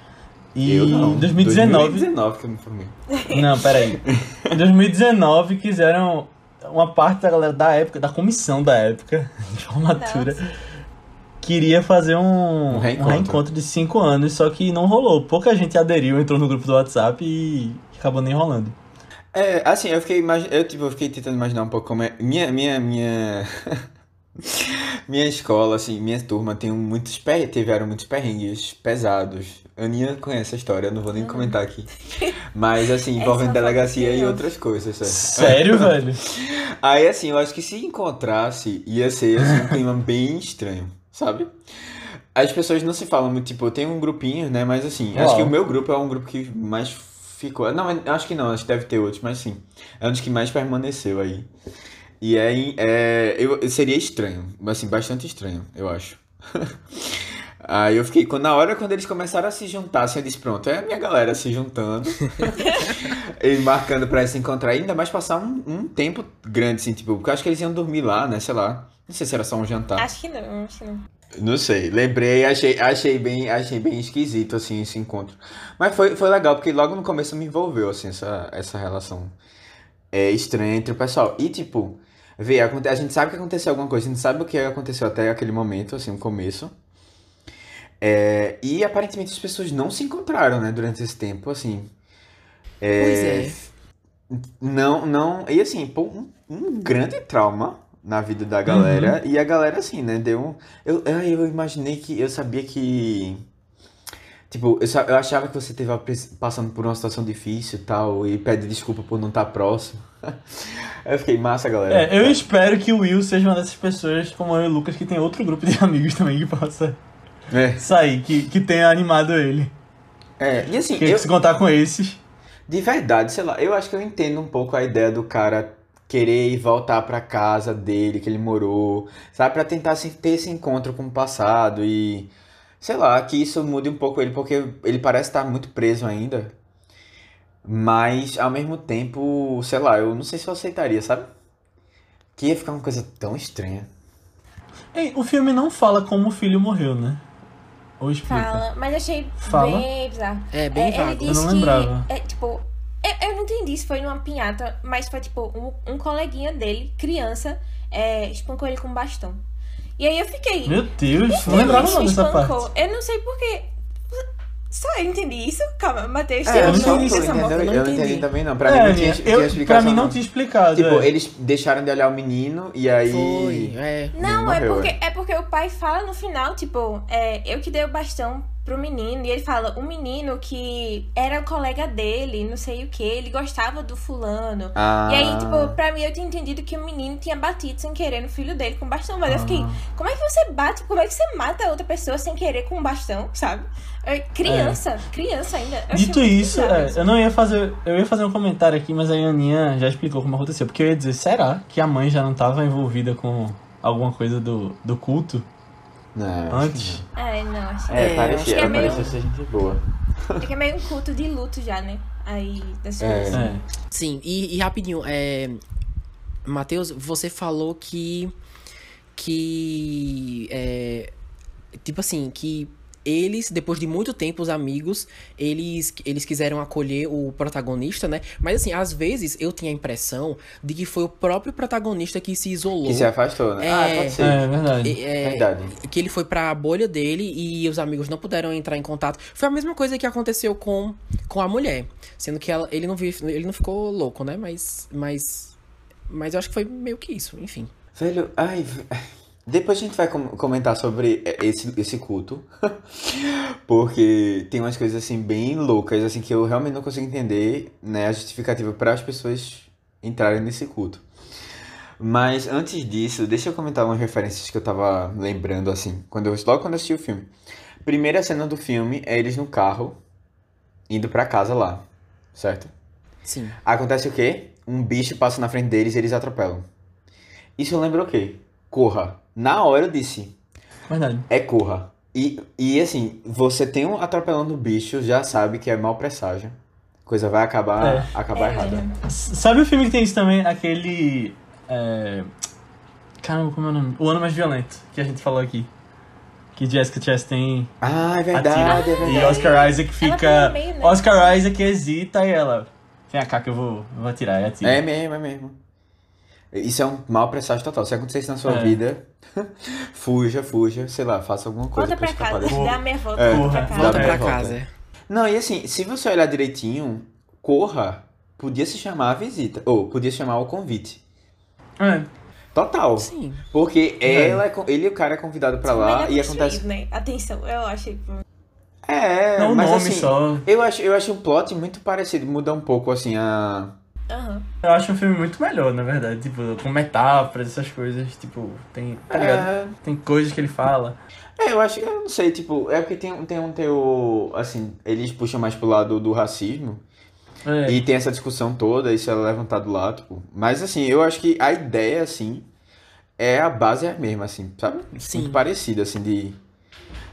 E eu não. em 2019. 2019 que eu me formei. [laughs] Não, peraí. Em 2019 quiseram uma parte da galera da época, da comissão da época [laughs] de formatura, queria fazer um, Um um reencontro. reencontro. de cinco anos, só que não rolou. Pouca gente aderiu, entrou no grupo do WhatsApp e acabou nem rolando. É, assim, eu fiquei, imagi- eu, tipo, eu fiquei tentando imaginar um pouco como é. Minha, minha, minha. [laughs] minha escola, assim, minha turma tem muitos per... tiveram muitos perrengues pesados. A Aninha conhece a história, eu não vou nem comentar aqui. [laughs] Mas, assim, envolvendo delegacia e outras coisas, sério. Sério, [laughs] velho? Aí, assim, eu acho que se encontrasse, ia ser assim, um clima bem estranho, sabe? As pessoas não se falam muito, tipo, eu tenho um grupinho, né? Mas assim, acho Uau. que o meu grupo é um grupo que mais ficou. Não, acho que não, acho que deve ter outros, mas sim. É um dos que mais permaneceu aí. E aí, é, eu, seria estranho, assim, bastante estranho, eu acho. [laughs] Aí eu fiquei, na hora quando eles começaram a se juntar, assim, eu disse, pronto, é a minha galera se juntando. [laughs] e marcando pra se encontrar, e ainda mais passar um, um tempo grande, assim, tipo, porque eu acho que eles iam dormir lá, né, sei lá. Não sei se era só um jantar. Acho que não, acho que não. Não sei, lembrei, achei, achei bem, achei bem esquisito, assim, esse encontro. Mas foi, foi legal, porque logo no começo me envolveu, assim, essa, essa relação é, estranha entre o pessoal. E, tipo, vê, a gente sabe que aconteceu alguma coisa, a gente sabe o que aconteceu até aquele momento, assim, o começo. É, e aparentemente as pessoas não se encontraram, né, durante esse tempo, assim. Pois é. Não, não. E assim, pô, um, um grande trauma na vida da galera. E a galera, assim, né? Deu um. Eu, eu, imaginei que. Eu sabia que. Tipo, eu, eu achava que você estava passando por uma situação difícil e tal. E pede desculpa por não estar próximo. Eu fiquei massa, galera. É, eu espero que o Will seja uma dessas pessoas, como eu e o Lucas, que tem outro grupo de [laughs] amigos também que possa É, sair, que, que tenha animado ele. é, e assim, Que eu, se contar com esses. De verdade, sei lá, eu acho que eu entendo um pouco a ideia do cara querer ir voltar pra casa dele, que ele morou, sabe? Pra tentar assim, ter esse encontro com o passado e, sei lá, que isso mude um pouco ele, porque ele parece estar muito preso ainda. Mas, ao mesmo tempo, sei lá, eu não sei se eu aceitaria, sabe? Que ia ficar uma coisa tão estranha. Ei, o filme não fala como o filho morreu, né? Ou explica? Fala, mas achei Fala? bem bizarro. É, bem ele vago. Eu não que, lembrava. É, tipo, eu, eu não entendi se foi numa pinhata, mas foi tipo, um, um coleguinha dele, criança, é, espancou ele com um bastão. E aí eu fiquei. Meu Deus, não "Ele lembrava não dessa espancou?" parte. Eu não sei porquê. Só eu entendi isso? Calma, Matheus, É, tem eu um não nome entendi, eu não Eu não entendi. também não. Pra É, mim não tinha, minha- tinha eu, pra explicação. mim não não. tinha explicado. Tipo, é. eles deixaram de olhar o menino e aí. Foi, é. Não, é, porque, é. é porque o pai fala no final, tipo, é, eu que dei o bastão pro menino. E ele fala, o menino que era o colega dele, não sei o que, ele gostava do fulano. Ah. E aí, tipo, pra mim eu tinha entendido que o menino tinha batido sem querer no filho dele com bastão. Mas eu fiquei, como é que você bate? Como é que você mata outra pessoa sem querer com um bastão, sabe? É, criança, criança ainda. Eu Dito isso, é, eu não ia fazer. Eu ia fazer um comentário aqui, mas aí a Aninha já explicou como aconteceu. Porque eu ia dizer, será que a mãe já não estava envolvida com alguma coisa do, do culto Não, que antes? É, não, acho É, É, parecia, acho que é ela meio- parecia ser gente boa. É que é meio um culto de luto já, né? Aí, das É. coisas. É. Sim, e, e rapidinho, é. Matheus, você falou que. Que. É, tipo assim, que eles, depois de muito tempo, os amigos, eles, eles quiseram acolher o protagonista, né? Mas assim, às vezes eu tinha a impressão de que foi o próprio protagonista que se isolou. Que se afastou, né? É, ah, pode ser. É verdade. É, Verdade. que ele foi pra bolha dele e os amigos não puderam entrar em contato. Foi a mesma coisa que aconteceu com, com a mulher. Sendo que ela, ele, não viu, ele não ficou louco, né? Mas, mas. Mas eu acho que foi meio que isso, enfim. Velho, ai. Depois a gente vai com- comentar sobre esse, esse culto. [laughs] Porque tem umas coisas assim bem loucas, assim, que eu realmente não consigo entender, né, a justificativa para as pessoas entrarem nesse culto. Mas antes disso, deixa eu comentar umas referências que eu tava lembrando, assim, quando eu, logo quando eu assisti o filme. Primeira cena do filme é eles no carro, indo pra casa lá, certo? Sim. Acontece o quê? Um bicho passa na frente deles e eles atropelam. Isso lembra o quê? Corra. Na hora eu disse, Verdade. é corra. E, e assim, você tem um atropelando o bicho, já sabe que é mau presságio. Coisa vai acabar, É. acabar É. errada. Sabe o filme que tem isso também? Aquele. É... Caramba, como é o nome? O Ano Mais Violento, que a gente falou aqui. Que Jessica Chastain Ah, é verdade, atira. é verdade. E Oscar Isaac fica. meio, né? Oscar Isaac hesita e ela. Vem cá que eu vou, eu vou atirar. E atira. É mesmo, é mesmo. Isso é um mau presságio total. Se acontecer isso na sua É. vida, [laughs] fuja, fuja, sei lá, faça alguma coisa Volta pra casa, dá a meia volta, É. volta pra casa. Volta pra volta. casa. é. Não, e assim, se você olhar direitinho, corra podia se chamar a visita. Ou podia se chamar o convite. É. Total. Sim. Porque É. ela, é ele e o cara é convidado pra Melhor lá e acontece. Né? Atenção, eu acho. tipo, É, Não o mas nome assim, só. eu acho, eu acho um plot muito parecido, muda um pouco assim a. Aham. Eu acho um filme muito melhor, na verdade. Tipo, com metáforas, essas coisas. Tipo, tem. Tá ligado? É, Tem coisas que ele fala. é, eu acho, eu não sei, tipo, é porque tem, tem um teu. Assim, eles puxam mais pro lado do racismo. É. E tem essa discussão toda, isso é levantado lá, tipo. Mas assim, eu acho que a ideia, assim, é a base é a mesma, assim, sabe? Sim. Muito parecida, assim, de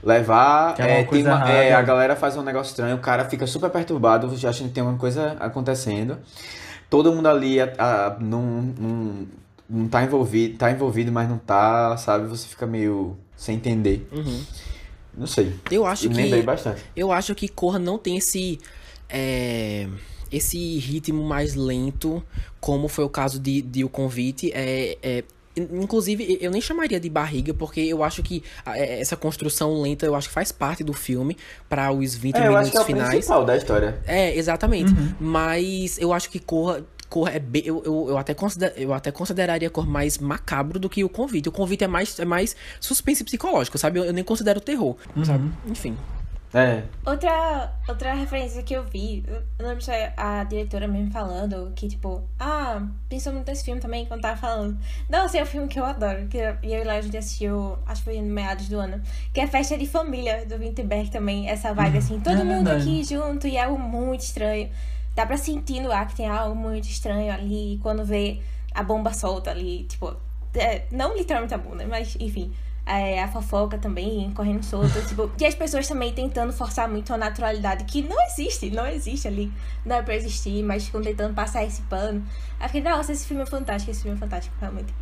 levar. Que é é, tem uma- é, a galera faz um negócio estranho, o cara fica super perturbado, já achando que tem uma coisa acontecendo. Todo mundo ali a, a- não, não, não tá envolvido, tá envolvido, mas não tá, sabe? Você fica meio sem entender. Uhum. Não sei. Eu acho Eu me lembrei que. bastante. Eu acho que Corra não tem esse. é, esse ritmo mais lento, como foi o caso de, de O Convite. É, é, inclusive, eu nem chamaria de barriga, porque eu acho que é, essa construção lenta eu acho que faz parte do filme para os 20 É, eu minutos acho que é o finais. principal da história. É, exatamente. Mas eu acho que Corra. Corra é bem, eu, eu, eu, até consider, eu até consideraria Corra mais macabro do que o convite. O convite é mais, é mais suspense psicológico, sabe? Eu, eu nem considero terror, sabe? Enfim. É. Outra, outra referência que eu vi, eu não lembro se a diretora mesmo falando, que tipo, ah, pensou muito nesse filme também quando tava falando. Não, esse é um filme que eu adoro, que eu- e lá a gente assistiu, acho que foi no meados do ano, que é Festa de Família, do Winterberg também, essa vibe assim, todo [laughs] é mundo verdade. aqui junto e é algo muito estranho. Dá pra sentir no ar que tem algo muito estranho ali, quando vê a bomba solta ali, tipo, é, não literalmente a bomba, mas enfim. É, a fofoca também correndo solta, tipo, e as pessoas também tentando forçar muito a naturalidade que não existe, não existe ali, não é pra existir, mas ficam tentando passar esse pano. Aí fiquei, nossa, esse filme é fantástico, esse filme é fantástico, realmente.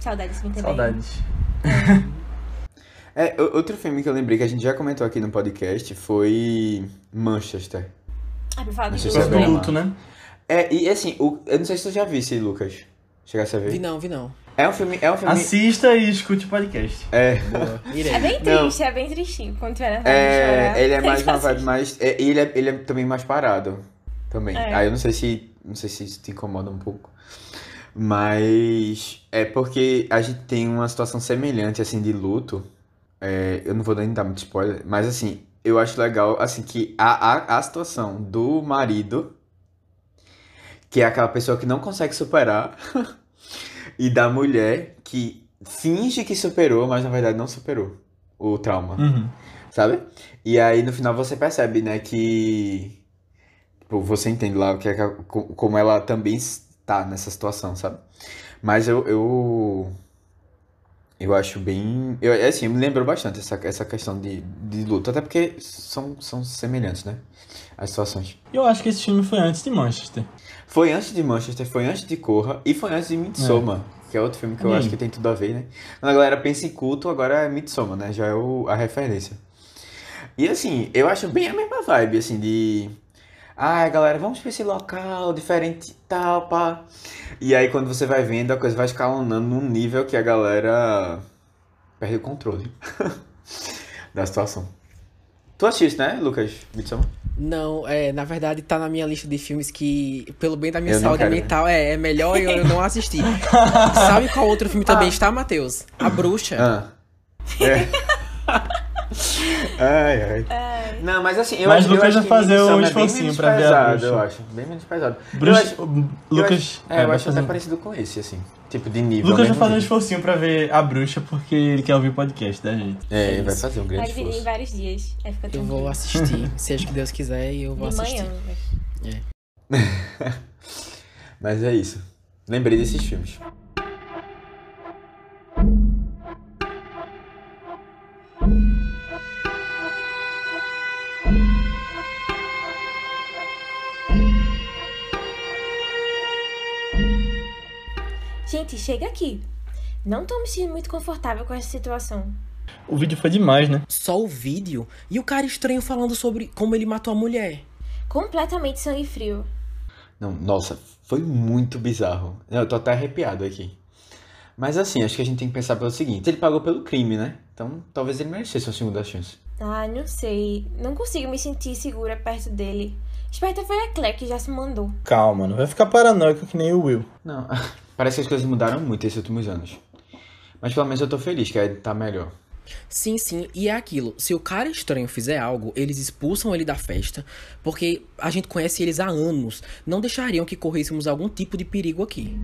Saudade desse filme também. Saudades. [laughs] É, o- outro filme que eu lembrei que a gente já comentou aqui no podcast foi Manchester. Ah, pra falar é do luto, né? É, e assim, o, eu não sei se tu já visse, Lucas. Chegasse a ver? Vi não, vi não. É um filme. É um filme. Assista e escute o podcast. É. Boa. [laughs] É bem Não. triste, é bem tristinho quando tiver na É, chorar. ele é mais [laughs] uma vibe mais. é, ele, é, ele é também mais parado. Também. É. Aí eu não sei se. Não sei se isso te incomoda um pouco. Mas é porque a gente tem uma situação semelhante, assim, de luto. É, eu não vou nem dar muito spoiler, mas assim, eu acho legal, assim, que a, a, a situação do marido, que é aquela pessoa que não consegue superar, [laughs] e da mulher que finge que superou, mas na verdade não superou o trauma Uhum. sabe? E aí no final você percebe, né, que tipo, você entende lá o que é como ela também está nessa situação, sabe? Mas eu eu, eu acho bem, eu, é assim, me lembrou bastante essa, essa questão de, de luta, até porque são, são semelhantes, né? As situações. Eu acho que esse filme foi antes de Manchester. Foi antes de Manchester, foi antes de Corra e foi antes de Midsommar, que é outro filme que eu acho que tem tudo a ver, né? Quando a galera pensa em culto, agora é Midsommar, né? Já é o, a referência. E assim, eu acho bem a mesma vibe, assim, de. Ai, galera, vamos pra esse local diferente e tal, pá. E aí quando você vai vendo, a coisa vai escalonando num nível que a galera perde o controle [laughs] da situação. Tu assiste, né, Lucas Midsommar? Não, é, na verdade tá na minha lista de filmes que, pelo bem da minha Eu saúde quero mental, é, é melhor eu, [laughs] não assistir. Sabe qual outro filme também está, Matheus? A Bruxa. Ah. É. [laughs] ai, ai. Não, mas assim, eu Mas acho, eu Lucas acho vai que fazer o é bem esforcinho menos pra ver a Bruxa. eu acho. Bem menos pesado. Bruxa, eu acho, o- eu Lucas. acho, é, é, eu vai acho fazer- até parecido com esse, assim. Tipo, de nível. Lucas vai mesmo fazer um esforcinho pra ver a bruxa porque ele quer ouvir o podcast da gente. É, ele vai fazer um Vai grande dividir em esforço. vários dias. Fica Eu vou assistir, [laughs] seja que Deus quiser, e eu vou De assistir. manhã. mas- [laughs] Mas é isso. Lembrei desses filmes. Gente, chega aqui. Não tô me sentindo muito confortável com essa situação. O vídeo foi demais, né? Só o vídeo e o cara estranho falando sobre como ele matou a mulher. Completamente sangue frio. Não, nossa, foi muito bizarro. Eu tô até arrepiado aqui. Mas assim, acho que a gente tem que pensar pelo seguinte: ele pagou pelo crime, né? Então talvez ele merecesse uma segunda chance. Ah, não sei. Não consigo me sentir segura perto dele. Esperta foi a Claire que já se mandou. Calma, não vai ficar paranoico que nem o Will. Não, [laughs] parece que as coisas mudaram muito esses últimos anos. Mas pelo menos eu tô feliz que tá melhor. Sim, sim, e é aquilo. Se o cara estranho fizer algo, eles expulsam ele da festa, porque a gente conhece eles há anos. Não deixariam que corrêssemos algum tipo de perigo aqui.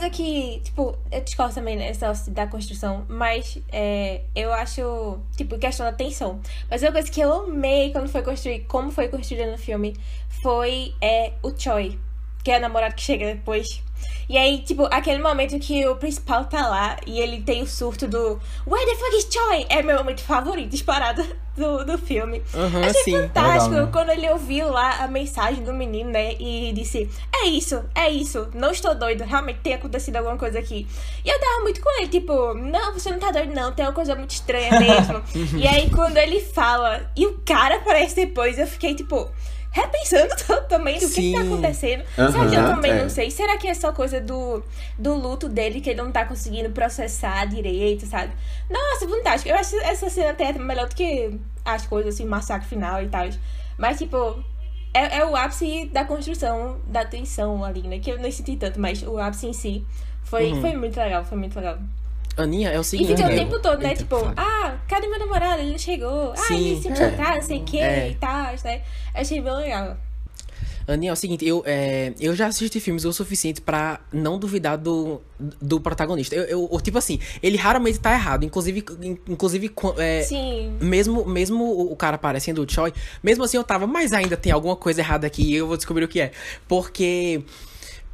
Coisa que, tipo, eu discordo também nessa da construção, mas é, eu acho, tipo, questão da tensão. Mas uma coisa que eu amei quando foi construído, como foi construída no filme, foi é, o Choi, que é o namorado que chega depois. E aí, tipo, aquele momento que o principal tá lá e ele tem o surto do Where the fuck is Choi? É meu momento favorito, disparado do, do filme. Aham, Achei sim. fantástico Legal, né? quando ele ouviu lá a mensagem do menino, né? E disse: É isso, é isso, não estou doido, realmente tem acontecido alguma coisa aqui. E eu tava muito com ele, tipo, não, você não tá doido, não, tem uma coisa muito estranha mesmo. [laughs] e aí, quando ele fala e o cara aparece depois, eu fiquei, tipo. Repensando [laughs] também do que, que tá acontecendo. Aham, Será que eu também é. não sei? Será que é só coisa do, do luto dele que ele não tá conseguindo processar direito, sabe? Nossa, fantástico. Eu acho essa cena até melhor do que as coisas, assim, massacre final e tal. Mas, tipo, é, é o ápice da construção da tensão ali, né? Que eu não senti tanto, mas o ápice em si foi, foi muito legal, foi muito legal. Aninha, é o E seguinte. fica o eu- tempo todo, né? Eita, Tipo, ah, cadê meu namorado? Ele não chegou. Ah, Sim, ele se é. jantar, não sei o que É. e tal, né? Achei bem legal. Aninha, é o seguinte, eu, é, eu já assisti filmes o suficiente pra não duvidar do, do protagonista. Eu, eu- tipo assim, ele raramente tá errado. Inclusive, in- inclusive é, Sim. mesmo, mesmo o- o cara parecendo o Choi, mesmo assim eu tava, mas ainda tem alguma coisa errada aqui e eu vou descobrir o que é. Porque.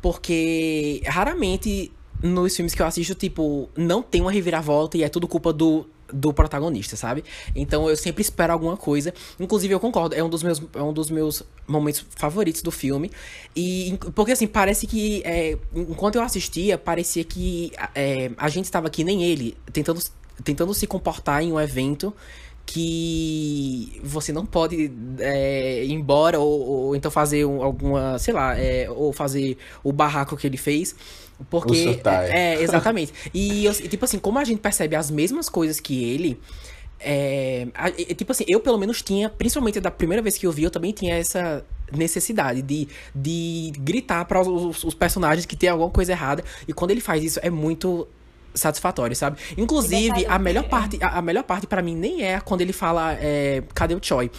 Porque raramente nos filmes que eu assisto, tipo, não tem uma reviravolta e é tudo culpa do. Do protagonista, sabe? Então eu sempre espero alguma coisa. Inclusive, eu concordo, é um dos meus, é um dos meus momentos favoritos do filme. E porque assim, parece que. é, enquanto eu assistia, parecia que é, a gente estava aqui, nem ele, tentando tentando se comportar em um evento que você não pode é, ir embora ou, ou então fazer um- alguma, sei lá, é, ou fazer o barraco que ele fez. Porque. O surtar, é, é, exatamente. E, eu- tipo assim, como a gente percebe as mesmas coisas que ele. É, a- e, tipo assim, eu pelo menos tinha, principalmente da primeira vez que eu vi, eu também tinha essa necessidade de, de gritar para os, os personagens que tem alguma coisa errada. E quando ele faz isso, é muito satisfatório, sabe? Inclusive, a melhor é. parte, a, a melhor parte para mim nem é quando ele fala é, cadê o Choi?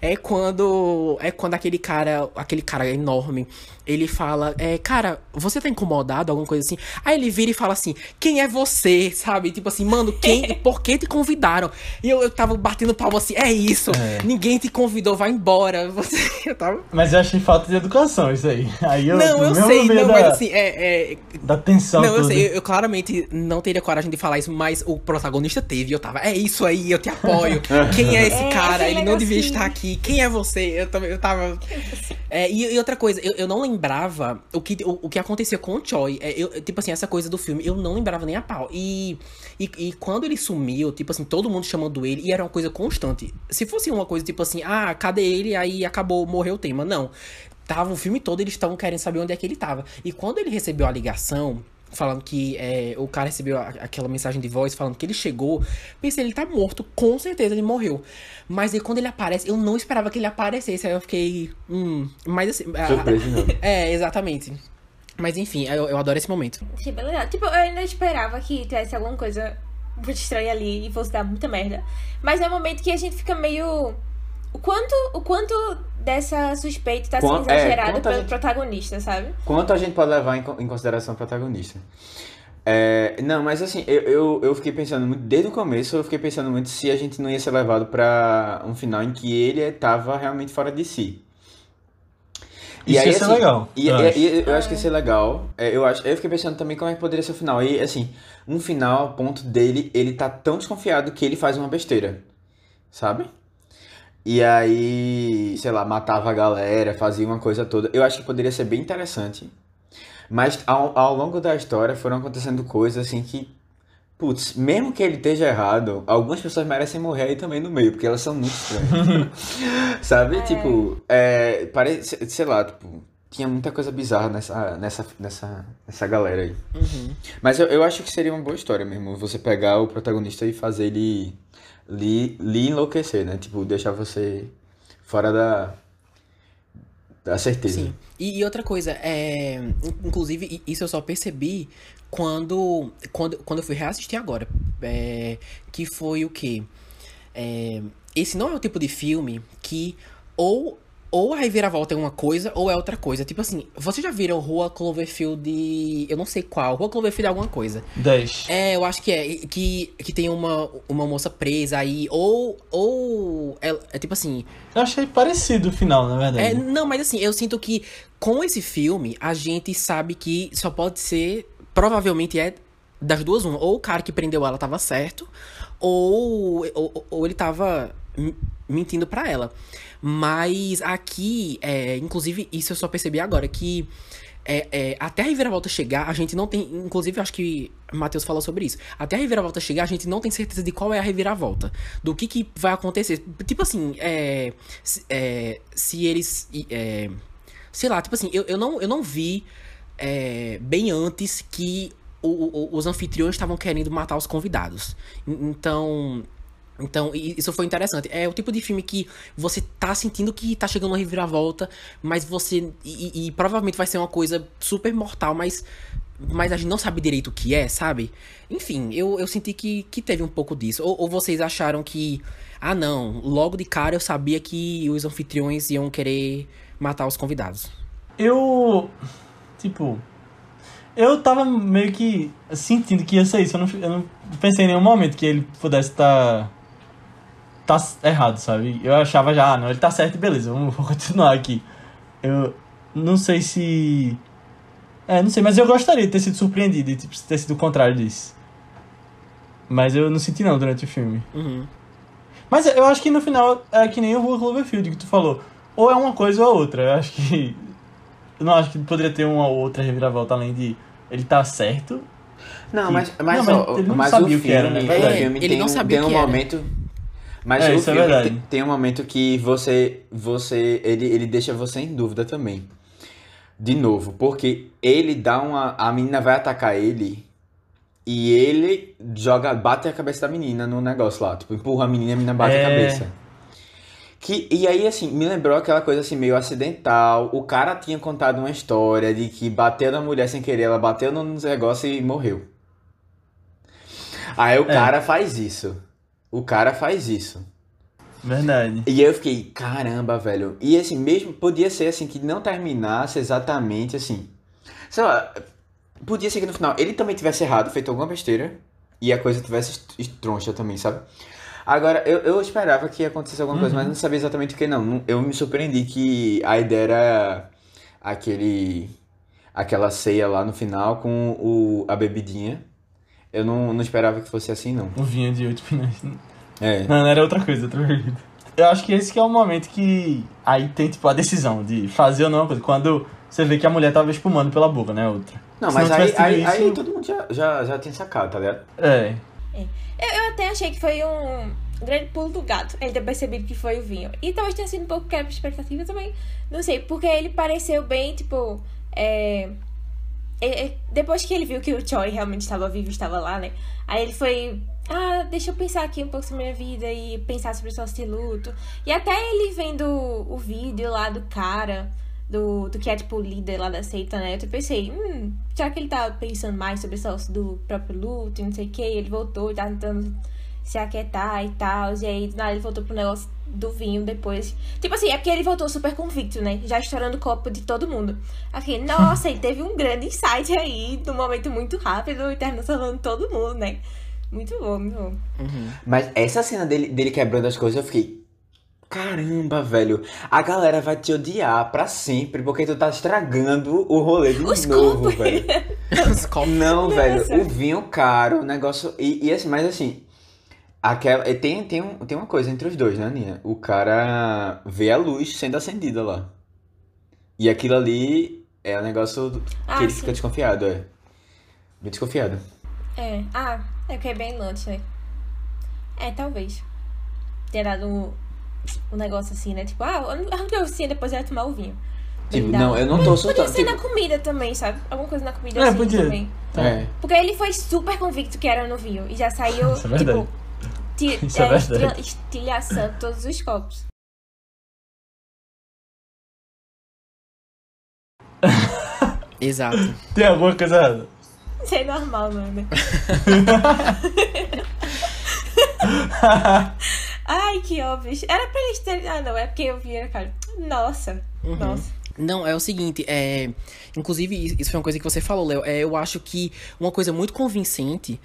É quando é quando aquele cara, aquele cara enorme, ele fala, é, cara, você tá incomodado, alguma coisa assim. Aí ele vira e fala assim: "Quem é você?", sabe? Tipo assim, mano, quem, [laughs] por que te convidaram? E eu, eu tava batendo palma assim: "É isso. É. Ninguém te convidou, vai embora". [laughs] Você eu tava Mas eu achei falta de educação isso aí. aí eu, Não, eu sei, não, da, mas assim, é, é da tensão Não, eu toda. sei, eu, eu claramente não teria coragem de falar isso, mas o protagonista teve. Eu tava, é isso aí, eu te apoio. Quem é esse [laughs] É, cara? Ele não devia negocinho. estar aqui. Quem é você? Eu, também- eu tava. É, e, e outra coisa, eu, eu não lembrava o que, o, o que acontecia com o Choi. É, eu, tipo assim, essa coisa do filme, eu não lembrava nem a pau. E, e, e quando ele sumiu, tipo assim, todo mundo chamando ele, e era uma coisa constante. Se fosse uma coisa tipo assim, ah, cadê ele? Aí acabou, morreu o tema. Não. Tava o filme todo, eles estavam querendo saber onde é que ele tava. E quando ele recebeu a ligação, falando que é, o cara recebeu a- aquela mensagem de voz falando que ele chegou, pensei, ele tá morto, com certeza ele morreu. Mas aí quando ele aparece, eu não esperava que ele aparecesse, aí eu fiquei. Hum. Mas assim. a- Surpresa, não. [laughs] é, exatamente. Mas enfim, eu, eu adoro esse momento. Achei bem legal. Tipo, eu ainda esperava que tivesse alguma coisa muito estranha ali e fosse dar muita merda. Mas é um momento que a gente fica meio. O quanto, o quanto dessa suspeita tá sendo é, exagerado quanto a pelo gente- protagonista, sabe? Quanto a gente pode levar em, em consideração o protagonista? É, não, mas assim, eu, eu, eu fiquei pensando muito, desde o começo eu fiquei pensando muito se a gente não ia ser levado pra um final em que ele tava realmente fora de si. Isso ia ser legal, E, eu e- acho. e eu acho que ia ser legal. É, eu, acho, eu fiquei pensando também como é que poderia ser o final. E assim, um final a ponto dele, ele tá tão desconfiado que ele faz uma besteira. Sabe? E aí, sei lá, matava a galera, fazia uma coisa toda. Eu acho que poderia ser bem interessante. Mas ao, ao longo da história foram acontecendo coisas assim que. Putz, mesmo que ele esteja errado, algumas pessoas merecem morrer aí também no meio, porque elas são muito estranhas. [laughs] Sabe? Tipo, é, parece, sei lá, tipo, tinha muita coisa bizarra nessa, nessa, nessa, nessa galera aí. Mas eu, eu acho que seria uma boa história mesmo, você pegar o protagonista e fazer ele lhe, lhe enlouquecer, né? Tipo, deixar você fora da, da certeza. Sim. E, e outra coisa, é. in- Inclusive, isso eu só percebi quando. Quando, quando eu fui reassistir agora. É, que foi o quê? É, esse não é o tipo de filme que ou. Ou a reviravolta é uma coisa ou é outra coisa. Tipo assim, vocês já viram Rua Cloverfield de. Eu não sei qual. Rua Cloverfield é alguma coisa. 10. É, eu acho que é. Que, que tem uma, uma moça presa aí. Ou. Ou. É, é tipo assim. Eu achei parecido o final, na verdade. É, não, mas assim, eu sinto que com esse filme, a gente sabe que só pode ser. Provavelmente é das duas, uma. Ou o cara que prendeu ela tava certo, ou, ou, ou ele tava mentindo pra ela. Mas aqui, é, inclusive, isso eu só percebi agora, que é, é, até a reviravolta chegar, a gente não tem. Inclusive, acho que Matheus falou sobre isso. Até a reviravolta chegar, a gente não tem certeza de qual é a reviravolta. Do que, que vai acontecer. Tipo assim, é, se, é, eles. é, sei lá, tipo assim, eu, eu, não, eu não vi é, bem antes que o- o- os anfitriões estavam querendo matar os convidados. En- Então. Então, isso foi interessante. É o tipo de filme que você tá sentindo que tá chegando uma reviravolta, mas você. E- e provavelmente vai ser uma coisa super mortal, mas. Mas a gente não sabe direito o que é, sabe? Enfim, eu, eu senti que, que teve um pouco disso. Ou, ou vocês acharam que. Ah, não. Logo de cara eu sabia que os anfitriões iam querer matar os convidados. Eu. Tipo. Eu tava meio que sentindo que ia ser isso. Eu não, eu não pensei em nenhum momento que ele pudesse estar. Tá, errado, sabe? Eu achava já, ah, não, ele tá certo, beleza, vamos [laughs] continuar aqui. Eu não sei se. É, não sei, mas eu gostaria de ter sido surpreendido e tipo, ter sido o contrário disso. Mas eu não senti não durante o filme. Uhum. Mas eu acho que no final é que nem o Cloverfield que tu falou. Ou é uma coisa ou é outra. Eu acho que. Eu não acho que poderia ter uma outra reviravolta além de ele tá certo. Não, E- mas, mas, Não, mas ó, ele não mas sabia o o que era, filme, né? Filme Ele tem, não sabia tem um que era. Mas É, o isso é filme verdade. tem, tem um momento que você. você ele, ele deixa você em dúvida também. De novo, porque ele dá uma. A menina vai atacar ele. E ele joga, bate a cabeça da menina no negócio lá. Tipo, empurra a menina e a menina bate É. a cabeça. Que, e aí, assim, me lembrou aquela coisa assim, meio acidental. O cara tinha contado uma história de que bateu na mulher sem querer, ela bateu no negócio e morreu. Aí o É. cara faz isso. O cara faz isso. Verdade. E aí eu fiquei, caramba, velho. E assim, mesmo podia ser assim, que não terminasse exatamente assim. Sei lá, podia ser que no final ele também tivesse errado, feito alguma besteira. E a coisa tivesse est- estroncha também, sabe? Agora, eu, eu esperava que acontecesse alguma coisa, mas não sabia exatamente o que não. Não- Eu me surpreendi que a ideia era aquele. aquela ceia lá no final com o, a bebidinha. Eu não, não esperava que fosse assim, não. O vinho de oito pneus. É. Não, não era outra coisa, outra bebida. Eu acho que esse que é o momento que aí tem, tipo, a decisão de fazer ou não uma coisa. Quando você vê que a mulher tava espumando pela boca, né? Outra. Não, Se mas não aí, aí, tido aí isso- todo mundo já, já, já tinha sacado, tá ligado? É. Eu, eu até achei que foi um grande pulo do gato ele ter percebido que foi o vinho. E talvez tenha sido um pouco quebra de expectativa também. Não sei, porque ele pareceu bem, tipo. É... é- é- Depois que ele viu que o Choi realmente estava vivo, estava lá, né? Aí ele foi. Ah, deixa eu pensar aqui um pouco sobre minha vida e pensar sobre o sócio de luto. E até ele vendo o vídeo lá do cara, do, do que é tipo o líder lá da seita, né? Eu pensei, hum, já que ele tá pensando mais sobre o sócio do próprio luto e não sei o que, ele voltou e tá tentando se aquietar e tal. E aí, do nada, ele voltou pro negócio do vinho depois. Tipo assim, é porque ele voltou super convicto, né? Já estourando o copo de todo mundo. Aqui, [laughs] nossa, ele teve um grande insight aí, num momento muito rápido, e terminou salvando todo mundo, né? Muito bom, muito bom. Mas essa cena dele, dele quebrando as coisas, eu fiquei. Caramba, velho. A galera vai te odiar pra sempre porque tu tá estragando o rolê de Os novo, copos. velho. [laughs] [laughs] Os copos. Não, velho. Nossa. O vinho caro, o negócio. E, e assim, mas assim. Aquela, e tem, tem, um, tem uma coisa entre os dois, né, Nina? O cara vê a luz sendo acendida lá. E aquilo ali é um negócio do- que Ah, ele sim. fica desconfiado, é. Bem desconfiado. É, ah, é porque é bem lunch, né? É, talvez. Ter dado um, um negócio assim, né? Tipo, ah, arranca eu assim, depois eu ia tomar o vinho. Tipo, não, eu não tô Podia soltando. ser na Tipo, comida também, sabe? Alguma coisa na comida É, assim podia. também. é. Porque ele foi super convicto que era no vinho. E já saiu, [laughs] Isso é verdade. tipo, ti- [laughs] Isso é é, verdade. estra- estilhaçando todos os copos. Exato. [laughs] Tem alguma coisa errada? Isso é normal, não, né? [laughs] Ai, que óbvio. Era pra eles terem. Ah, não, é porque eu vi a cara. Nossa, Uhum. nossa. Não, é o seguinte, é. Inclusive, isso foi uma coisa que você falou, Léo. É, eu acho que uma coisa muito convincente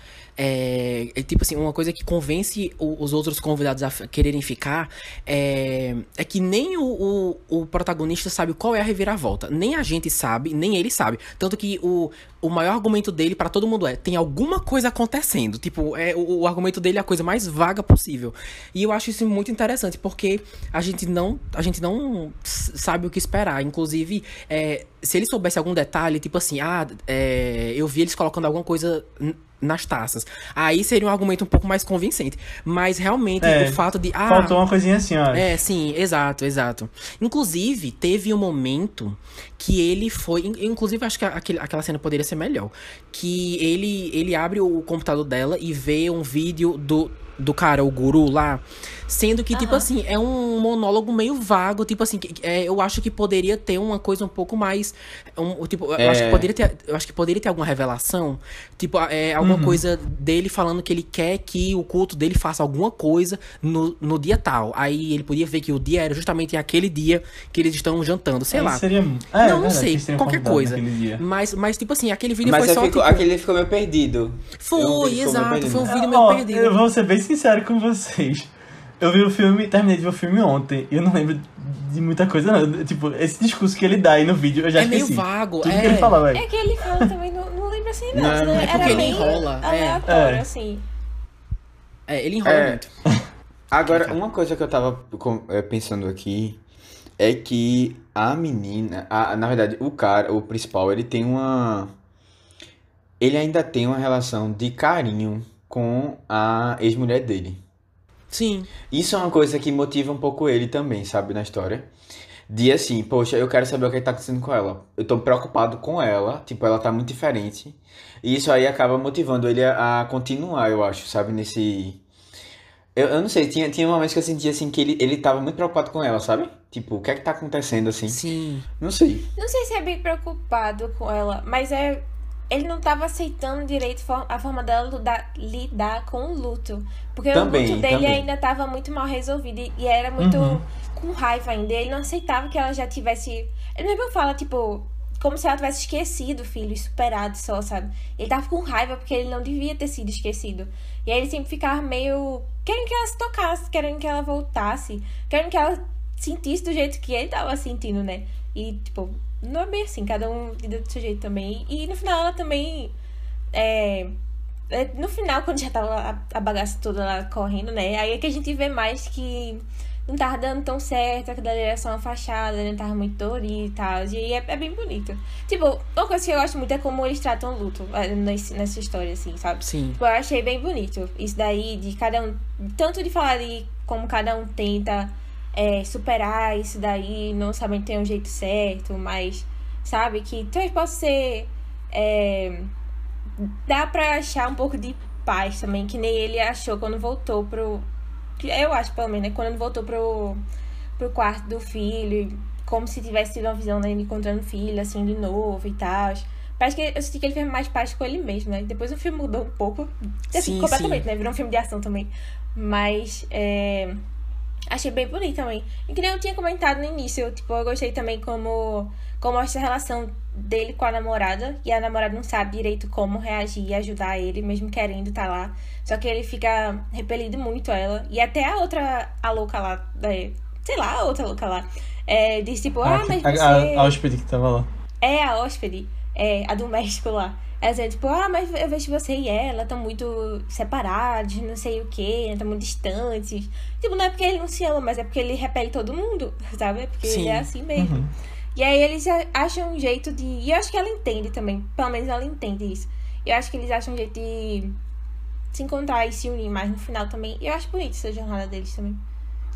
é, é, tipo assim, uma coisa que convence o- os outros convidados a quererem ficar é, é que nem o, o, o protagonista sabe qual é a reviravolta. Nem a gente sabe, nem ele sabe. Tanto que o, o maior argumento dele pra todo mundo é: tem alguma coisa acontecendo. Tipo, é, o, o argumento dele é a coisa mais vaga possível. E eu acho isso muito interessante, porque a gente não, a gente não sabe o que esperar. Inclusive, é, se ele soubesse algum detalhe, tipo assim, ah, é, eu vi eles colocando alguma coisa nas taças. Aí seria um argumento um pouco mais convincente. Mas realmente, É, o fato de. Ah, Faltou uma coisinha assim, ó. é, sim, exato, exato. Inclusive, teve um momento que ele foi. in- Inclusive, acho que aquele, aquela cena poderia ser melhor. Que ele, ele abre o computador dela e vê um vídeo do, do cara, o guru lá. Sendo que, tipo Aham. assim, é um monólogo meio vago. Tipo assim, que- é, eu acho que poderia ter uma coisa um pouco mais. Um, tipo, eu, acho que É. poderia ter, eu acho que poderia ter alguma revelação. Tipo, é, alguma coisa dele falando que ele quer que o culto dele faça alguma coisa no, no dia tal. Aí ele podia ver que o dia era justamente aquele dia que eles estão jantando, sei Aí lá. Seria... É, não, não sei, qualquer coisa. Mas, mas, tipo assim, aquele vídeo Mas foi só, fico, tipo... aquele ficou meio perdido. Foi, ficou meio exato, perdido. foi um vídeo É, meio ó, perdido. Eu vou ser bem sincero com vocês. Eu vi o filme, terminei de ver o filme ontem. E eu não lembro de muita coisa, não. Tipo, esse discurso que ele dá aí no vídeo, eu já É meio esqueci. vago, Tudo é. que ele fala, velho. É que ele fala também, não, não lembro assim, não. Não, senão é era porque ele enrola, é. Aleatório, É. assim. É, ele enrola É. muito. [laughs] Agora, uma coisa que eu tava é, pensando aqui é que a menina, a- na verdade, o cara, o principal, ele tem uma. Ele ainda tem uma relação de carinho com a ex-mulher dele. Sim. Isso é uma coisa que motiva um pouco ele também, sabe, na história. De assim, poxa, eu quero saber o que tá acontecendo com ela. Eu tô preocupado com ela, tipo, ela tá muito diferente. E isso aí acaba motivando ele a, a continuar, eu acho, sabe, nesse. Eu, eu não sei, tinha, tinha momentos que eu sentia assim que ele, ele tava muito preocupado com ela, sabe? Tipo, o que é que tá acontecendo assim? Sim. Não sei. Não sei se é bem preocupado com ela, mas é. Ele não tava aceitando direito a forma dela lidar, lidar com o luto. Porque Também, o luto dele também. ainda tava muito mal resolvido e, e era muito Uhum. com raiva ainda. Ele não aceitava que ela já tivesse. Ele mesmo fala, tipo, como se ela tivesse esquecido o filho superado só, sabe? Ele tava com raiva porque ele não devia ter sido esquecido. E aí ele sempre ficava meio. querendo que ela se tocasse, querendo que ela voltasse, querendo que ela sentisse do jeito que ele tava sentindo, né? E, tipo, não é bem assim, cada um lida do seu jeito também. E no final ela também é, é, no final, quando já tava a, a bagaça toda lá correndo, né? Aí é que a gente vê mais que não tava dando tão certo, aquilo ali era só uma fachada, não tava muito dolorido e tal. E é, é, bem bonito. Tipo, uma coisa que eu gosto muito é como eles tratam o luto é, nesse, nessa história, assim, sabe? Sim. Tipo, eu achei bem bonito. Isso daí, de cada um. Tanto de falar de como cada um tenta é, superar isso daí, não sabem ter um jeito certo, mas, sabe, que talvez possa ser. É, dá pra achar um pouco de paz também, que nem ele achou quando voltou pro. Eu acho, pelo menos, né? Quando voltou pro, pro quarto do filho, como se tivesse tido uma visão dele encontrando o filho, assim, de novo e tal. Parece que eu senti que ele fez mais paz com ele mesmo, né? Depois o filme mudou um pouco. Assim, sim, completamente, sim. né? Virou um filme de ação também. Mas. É... Achei bem bonito também. E que nem eu tinha comentado no início, eu, tipo, eu gostei também como, como mostra a relação dele com a namorada. E a namorada não sabe direito como reagir e ajudar ele, mesmo querendo estar tá lá. Só que ele fica repelido muito a ela. E até a outra, a louca lá, é, sei lá, a outra louca lá, é, disse tipo, ah, ah mas você... A, a hóspede que tava lá. É, a hóspede. É, a do México lá. Ela dizia, tipo, ah, mas eu vejo você e ela estão muito separados, não sei o que, estão muito distantes. Tipo, não é porque ele não se ama, mas é porque ele repele todo mundo, [laughs] sabe? É porque Sim. ele é assim mesmo. Uhum. E aí eles acham um jeito de. E eu acho que ela entende também. Pelo menos ela entende isso. Eu acho que eles acham um jeito de se encontrar e se unir mais no final também. E eu acho bonito essa jornada deles também.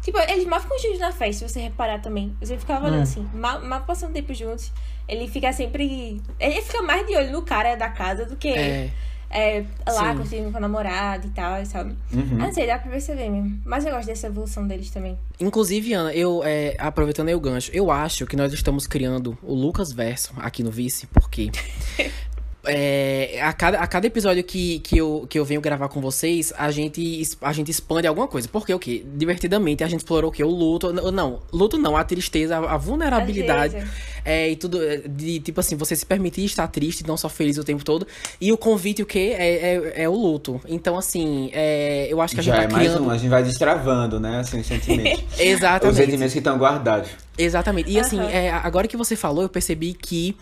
Tipo, eles mal ficam juntos na festa, se você reparar também. Você ficava olhando é. assim, mal, mal passando tempo juntos. Ele fica sempre. Ele fica mais de olho no cara da casa do que é. É, lá curtindo com a namorada e tal, sabe? Uhum. Ah, não sei, dá pra perceber mesmo. Mas eu gosto dessa evolução deles também. Inclusive, Ana, eu, é, aproveitando aí o gancho, eu acho que nós estamos criando o Lucas Verso aqui no Vice, porque [laughs] É, a, cada, a cada episódio que, que, eu, que eu venho gravar com vocês, a gente, a gente expande alguma coisa. Porque o quê? Divertidamente a gente explorou o quê? O luto. Não, luto não, a tristeza, a, a vulnerabilidade. É, e tudo. É, de tipo assim, você se permitir estar triste, não só feliz o tempo todo. E o convite, o quê? É, é, é o luto. Então, assim, é, eu acho que a gente Já tá é criando... mais um, a gente vai destravando, né? Assim, os sentimentos. [laughs] Exatamente. Os sentimentos que estão guardados. Exatamente. E assim, é, agora que você falou, eu percebi que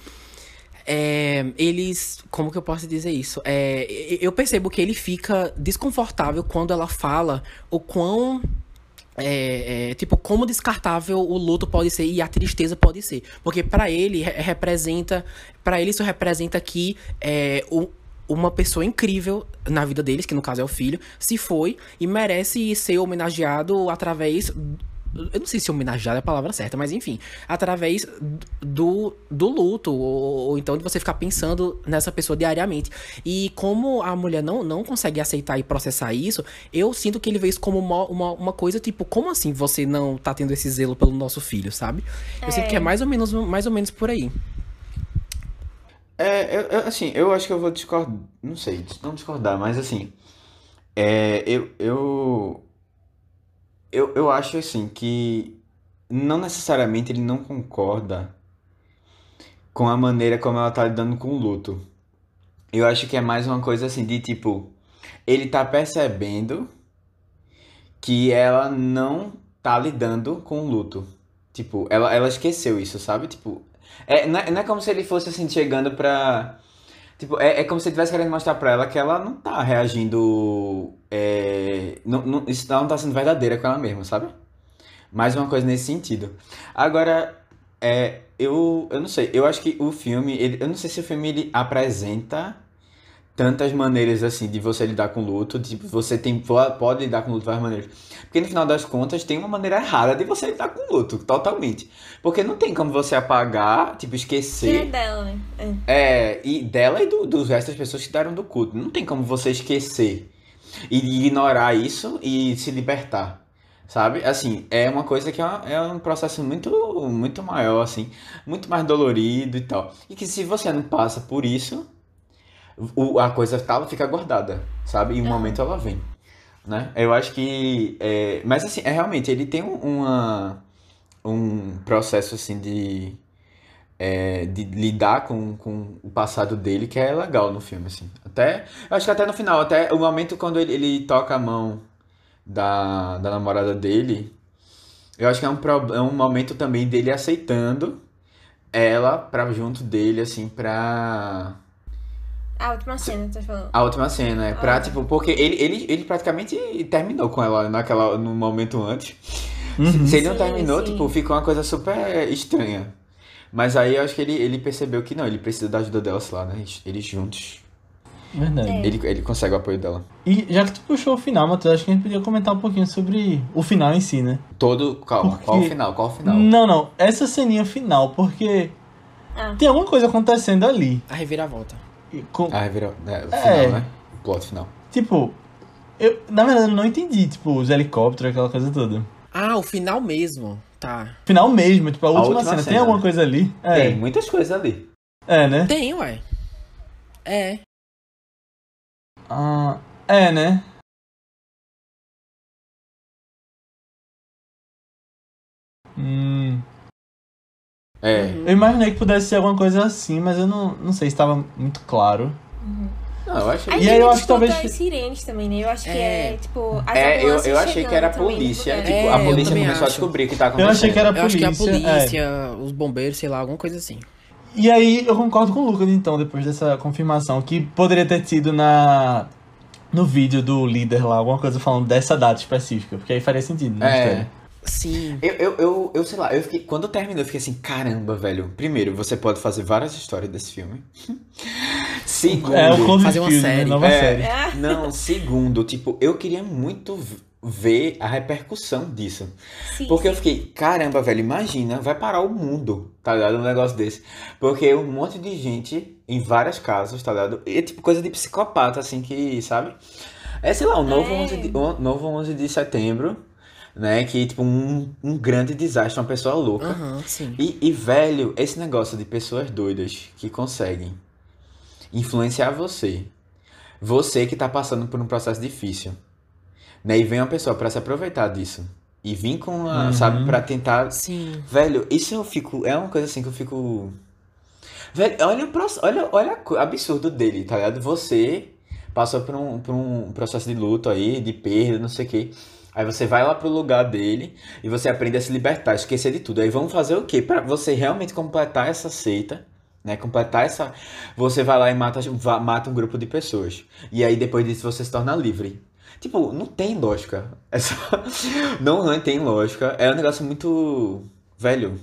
é, eles. Como que eu posso dizer isso? É, eu percebo que ele fica desconfortável quando ela fala o quão. É, é, tipo, como descartável o luto pode ser e a tristeza pode ser. Porque para ele representa. para ele isso representa que é, o, uma pessoa incrível na vida deles, que no caso é o filho, se foi e merece ser homenageado através eu não sei se homenagear é a palavra certa, mas enfim, através do, do luto, ou, ou, então de você ficar pensando nessa pessoa diariamente. E como a mulher não, não consegue aceitar e processar isso, eu sinto que ele vê isso como uma, uma, uma coisa tipo, como assim você não tá tendo esse zelo pelo nosso filho, sabe? Eu é. sinto que é mais ou menos, mais ou menos por aí. É, eu, eu, assim, eu acho que eu vou discordar, não sei, não discordar, mas assim, é, eu, eu eu, eu acho assim que não necessariamente ele não concorda com a maneira como ela tá lidando com o luto. Eu acho que é mais uma coisa assim de tipo, ele tá percebendo que ela não tá lidando com o luto. Tipo, ela, ela esqueceu isso, sabe? Tipo, é, não, é, não é como se ele fosse assim chegando pra Tipo, é, é como se ele estivesse querendo mostrar pra ela que ela não tá reagindo. É, não, não, isso não tá sendo verdadeira com ela mesma, sabe? Mais uma coisa nesse sentido. Agora, é, eu, eu não sei, eu acho que o filme, ele, eu não sei se o filme ele apresenta tantas maneiras assim de você lidar com luto, tipo, você tem pode lidar com luto de várias maneiras. Porque no final das contas tem uma maneira errada de você lidar com luto, totalmente. Porque não tem como você apagar, tipo, esquecer. É dela, né? É, é e dela e do, dos restos das pessoas que deram do culto. Não tem como você esquecer e ignorar isso e se libertar. Sabe? Assim, é uma coisa que é, uma, é um processo muito, muito maior, assim, muito mais dolorido e tal. E que se você não passa por isso, o, a coisa tal fica guardada, sabe? E um momento ela vem, né? Eu acho que... É, mas assim, é realmente, ele tem uma, um processo assim de... É, de lidar com, com o passado dele que é legal no filme, assim. Até, eu acho que até no final, até o momento quando ele, ele toca a mão da, da namorada dele, eu acho que é um, é um momento também dele aceitando ela pra junto dele, assim, pra A última cena, tá falando? A última cena, é. Pra, Ah. tipo, porque ele, ele, ele praticamente terminou com ela naquela, no momento antes. Uhum. Se ele não Sim, terminou, sim. tipo, ficou uma coisa super estranha. Mas aí eu acho que ele, ele percebeu que não, ele precisa da ajuda dela, sei lá, né? Eles, eles juntos. Verdade. É. Ele, ele consegue o apoio dela. E já que tu puxou o final, Matheus, acho que a gente podia comentar um pouquinho sobre o final em si, né? Todo. Calma, Porque- qual o final? Qual o final? Não, não. Essa ceninha final, porque Ah. tem alguma coisa acontecendo ali. A reviravolta. Com- Ah, virou. É, o final, É. né? O plot final. Tipo, eu, na verdade, eu não entendi, tipo, os helicópteros, aquela coisa toda. Ah, o final mesmo. Tá. Final mesmo, tipo, a, última, última cena. Tem cena. alguma coisa ali? É, Tem muitas coisas ali. é né? Tem, ué. É. Ah, é, né? Hum, É. Uhum. eu imaginei que pudesse ser alguma coisa assim, mas eu não, não sei se estava muito claro. Não, eu achei. E aí eu ele acho que talvez- as sirenes também, né? Eu acho que É. é, tipo, as É, eu, ambulâncias eu achei que era a também polícia. lugar. Tipo, É, a polícia também começou a acho. descobrir o que tá acontecendo. Eu achei que era Eu acho que a polícia, é. polícia, os bombeiros, sei lá, alguma coisa assim. E aí eu concordo com o Lucas, então, depois dessa confirmação, que poderia ter tido na no vídeo do líder lá, alguma coisa falando dessa data específica, porque aí faria sentido na É. Sim. Eu, eu, eu, eu sei lá, eu fiquei, quando terminou, eu fiquei assim, caramba, velho. Primeiro, você pode fazer várias histórias desse filme. [laughs] Segundo, É o Fazer uma Cloverfield, né? série. Nova É. série. Ah, não, segundo, tipo, eu queria muito ver a repercussão disso. sim, Porque eu sim. fiquei, caramba, velho, imagina, vai parar o mundo, tá ligado? Um negócio desse. Porque um monte de gente, em várias casas, tá ligado? E é tipo coisa de psicopata, assim, que, sabe? É, sei lá, o novo, É. 11, de, o novo 11 de setembro, né? Que, tipo, um, um grande desastre, uma pessoa louca. Aham, sim. E, e, velho, esse negócio de pessoas doidas que conseguem influenciar você, você que tá passando por um processo difícil, né? E vem uma pessoa pra se aproveitar disso e vir com, a, Uhum. sabe, pra tentar. Sim. Velho, isso eu fico. É uma coisa assim que eu fico. Velho, olha o proce- olha, olha o absurdo dele, tá ligado? Você passou por um, por um processo de luto aí, de perda, não sei o quê. Aí você vai lá pro lugar dele e você aprende a se libertar, esquecer de tudo. Aí vamos fazer o quê? Pra você realmente completar essa seita, né? Completar essa. Você vai lá e mata, mata um grupo de pessoas. E aí depois disso você se torna livre. Tipo, não tem lógica. É só... [laughs] Não, não tem lógica. É um negócio muito. Velho.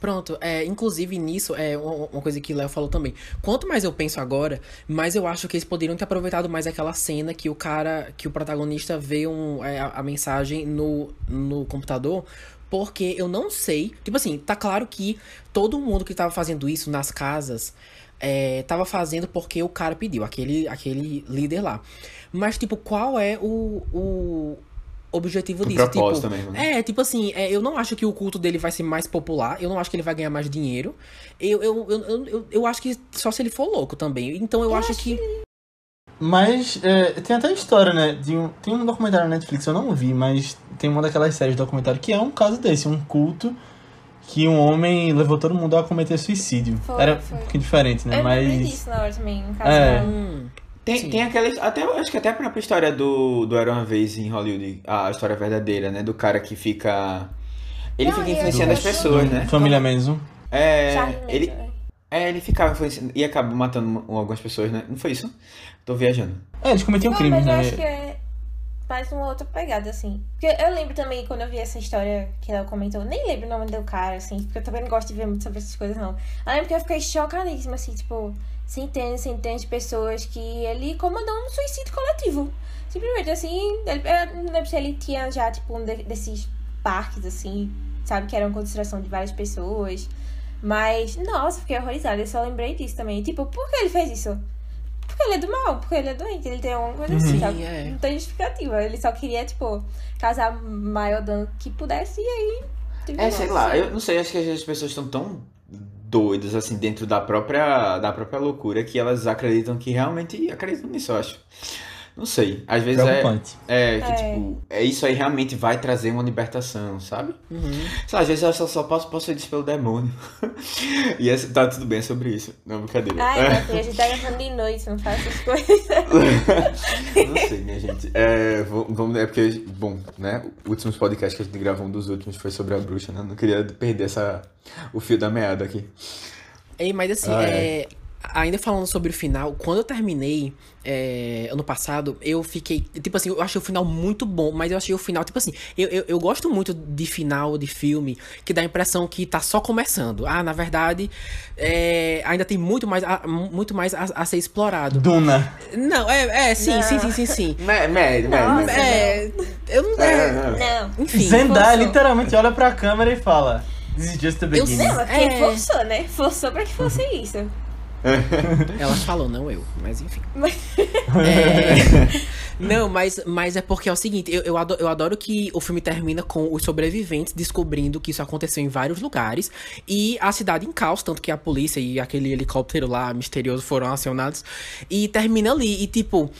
Pronto, é, inclusive nisso, é uma, uma coisa que o Léo falou também. Quanto mais eu penso agora, mais eu acho que eles poderiam ter aproveitado mais aquela cena que o cara, que o protagonista vê um, é, a, a mensagem no, no computador. Porque eu não sei. Tipo assim, tá claro que todo mundo que tava fazendo isso nas casas é, tava fazendo porque o cara pediu, aquele, aquele líder lá. Mas, tipo, qual é o, o objetivo O disso? propósito tipo, mesmo, né? É, tipo assim, é, eu não acho que o culto dele vai ser mais popular, eu não acho que ele vai ganhar mais dinheiro. Eu, eu, eu, eu, eu, eu acho que só se ele for louco também. Então eu, acho, que. Mas é, tem até história, né? De um, tem um documentário na Netflix, eu não vi, mas tem uma daquelas séries de documentário que é um caso desse, um culto que um homem levou todo mundo a cometer suicídio. Foi, Era foi. um pouquinho diferente, né? Eu Mas. disso na hora também, no caso. É. Hum, Tem, Sim. tem aquelas. Até, eu acho que até a própria história do, do Era uma Vez em Hollywood, a história verdadeira, né? Do cara que fica. Ele Não, fica influenciando eu as pessoas, né? Família menos um. É. Charlie Ele, né? é, ele ficava influenciando. E acaba matando algumas pessoas, né? Não foi isso? Tô viajando. É, eles cometiam Não, crimes, mas eu né? acho que é mais uma outra pegada, assim. Porque eu lembro também, quando eu vi essa história que ela comentou, nem lembro o nome do cara, assim, porque eu também não gosto de ver muito sobre essas coisas, não. Eu lembro que eu fiquei chocadíssima, assim, tipo, centenas e centenas de pessoas que ele comandou um suicídio coletivo. Simplesmente, assim, ele, eu não lembro se ele tinha já, tipo, um de- desses parques, assim, sabe, que eram concentração de várias pessoas. Mas, nossa, fiquei horrorizada, eu só lembrei disso também. Tipo, por que ele fez isso? Porque ele é do mal, porque ele é doente, ele tem alguma coisa assim, Sim, sabe? é. Não tem justificativa. Ele só queria, tipo, causar o maior dano que pudesse e aí. tipo, É, sei nossa. lá, eu não sei, acho que às vezes as pessoas estão tão doidas, assim, dentro da própria, da própria loucura que elas acreditam que realmente acreditam nisso, eu acho. Não sei, às vezes é, Preocupante. é que, É. tipo, é isso aí realmente vai trazer uma libertação, sabe? uhum. Às vezes eu só, só posso possuídos pelo demônio. [laughs] e esse- tá tudo bem sobre isso, não, brincadeira. Ai, [laughs] meu filho, a gente tá gravando de noite, não faz essas coisas. Não sei, minha gente. É, vamos, é porque, bom, né? O últimos podcasts que a gente gravou, um dos últimos, foi sobre a bruxa, né? Não queria perder essa, o fio da meada aqui. Ei, mas assim, Ah, é. Ainda falando sobre o final, quando eu terminei é, ano passado, eu fiquei. Tipo assim, eu achei o final muito bom, mas eu achei o final, tipo assim, eu, eu, eu, gosto muito de final de filme que dá a impressão que tá só começando. Ah, na verdade, é, ainda tem muito mais, a, muito mais a, a, ser explorado. Duna. Não, é, é sim, não. sim, sim, sim, sim. [laughs] Médio, médio. É. Eu não. É, não. Enfim. Zendaya literalmente olha pra câmera e fala. This is just the beginning. Eu, não, é porque forçou, né? Forçou pra que fosse isso. [laughs] Ela falou, não eu, mas enfim. é... [laughs] Não, mas, mas é porque é o seguinte, eu, eu, adoro, eu adoro que o filme termina com os sobreviventes descobrindo que isso aconteceu em vários lugares e a cidade em caos, tanto que a polícia e aquele helicóptero lá misterioso foram acionados. E termina ali, e tipo,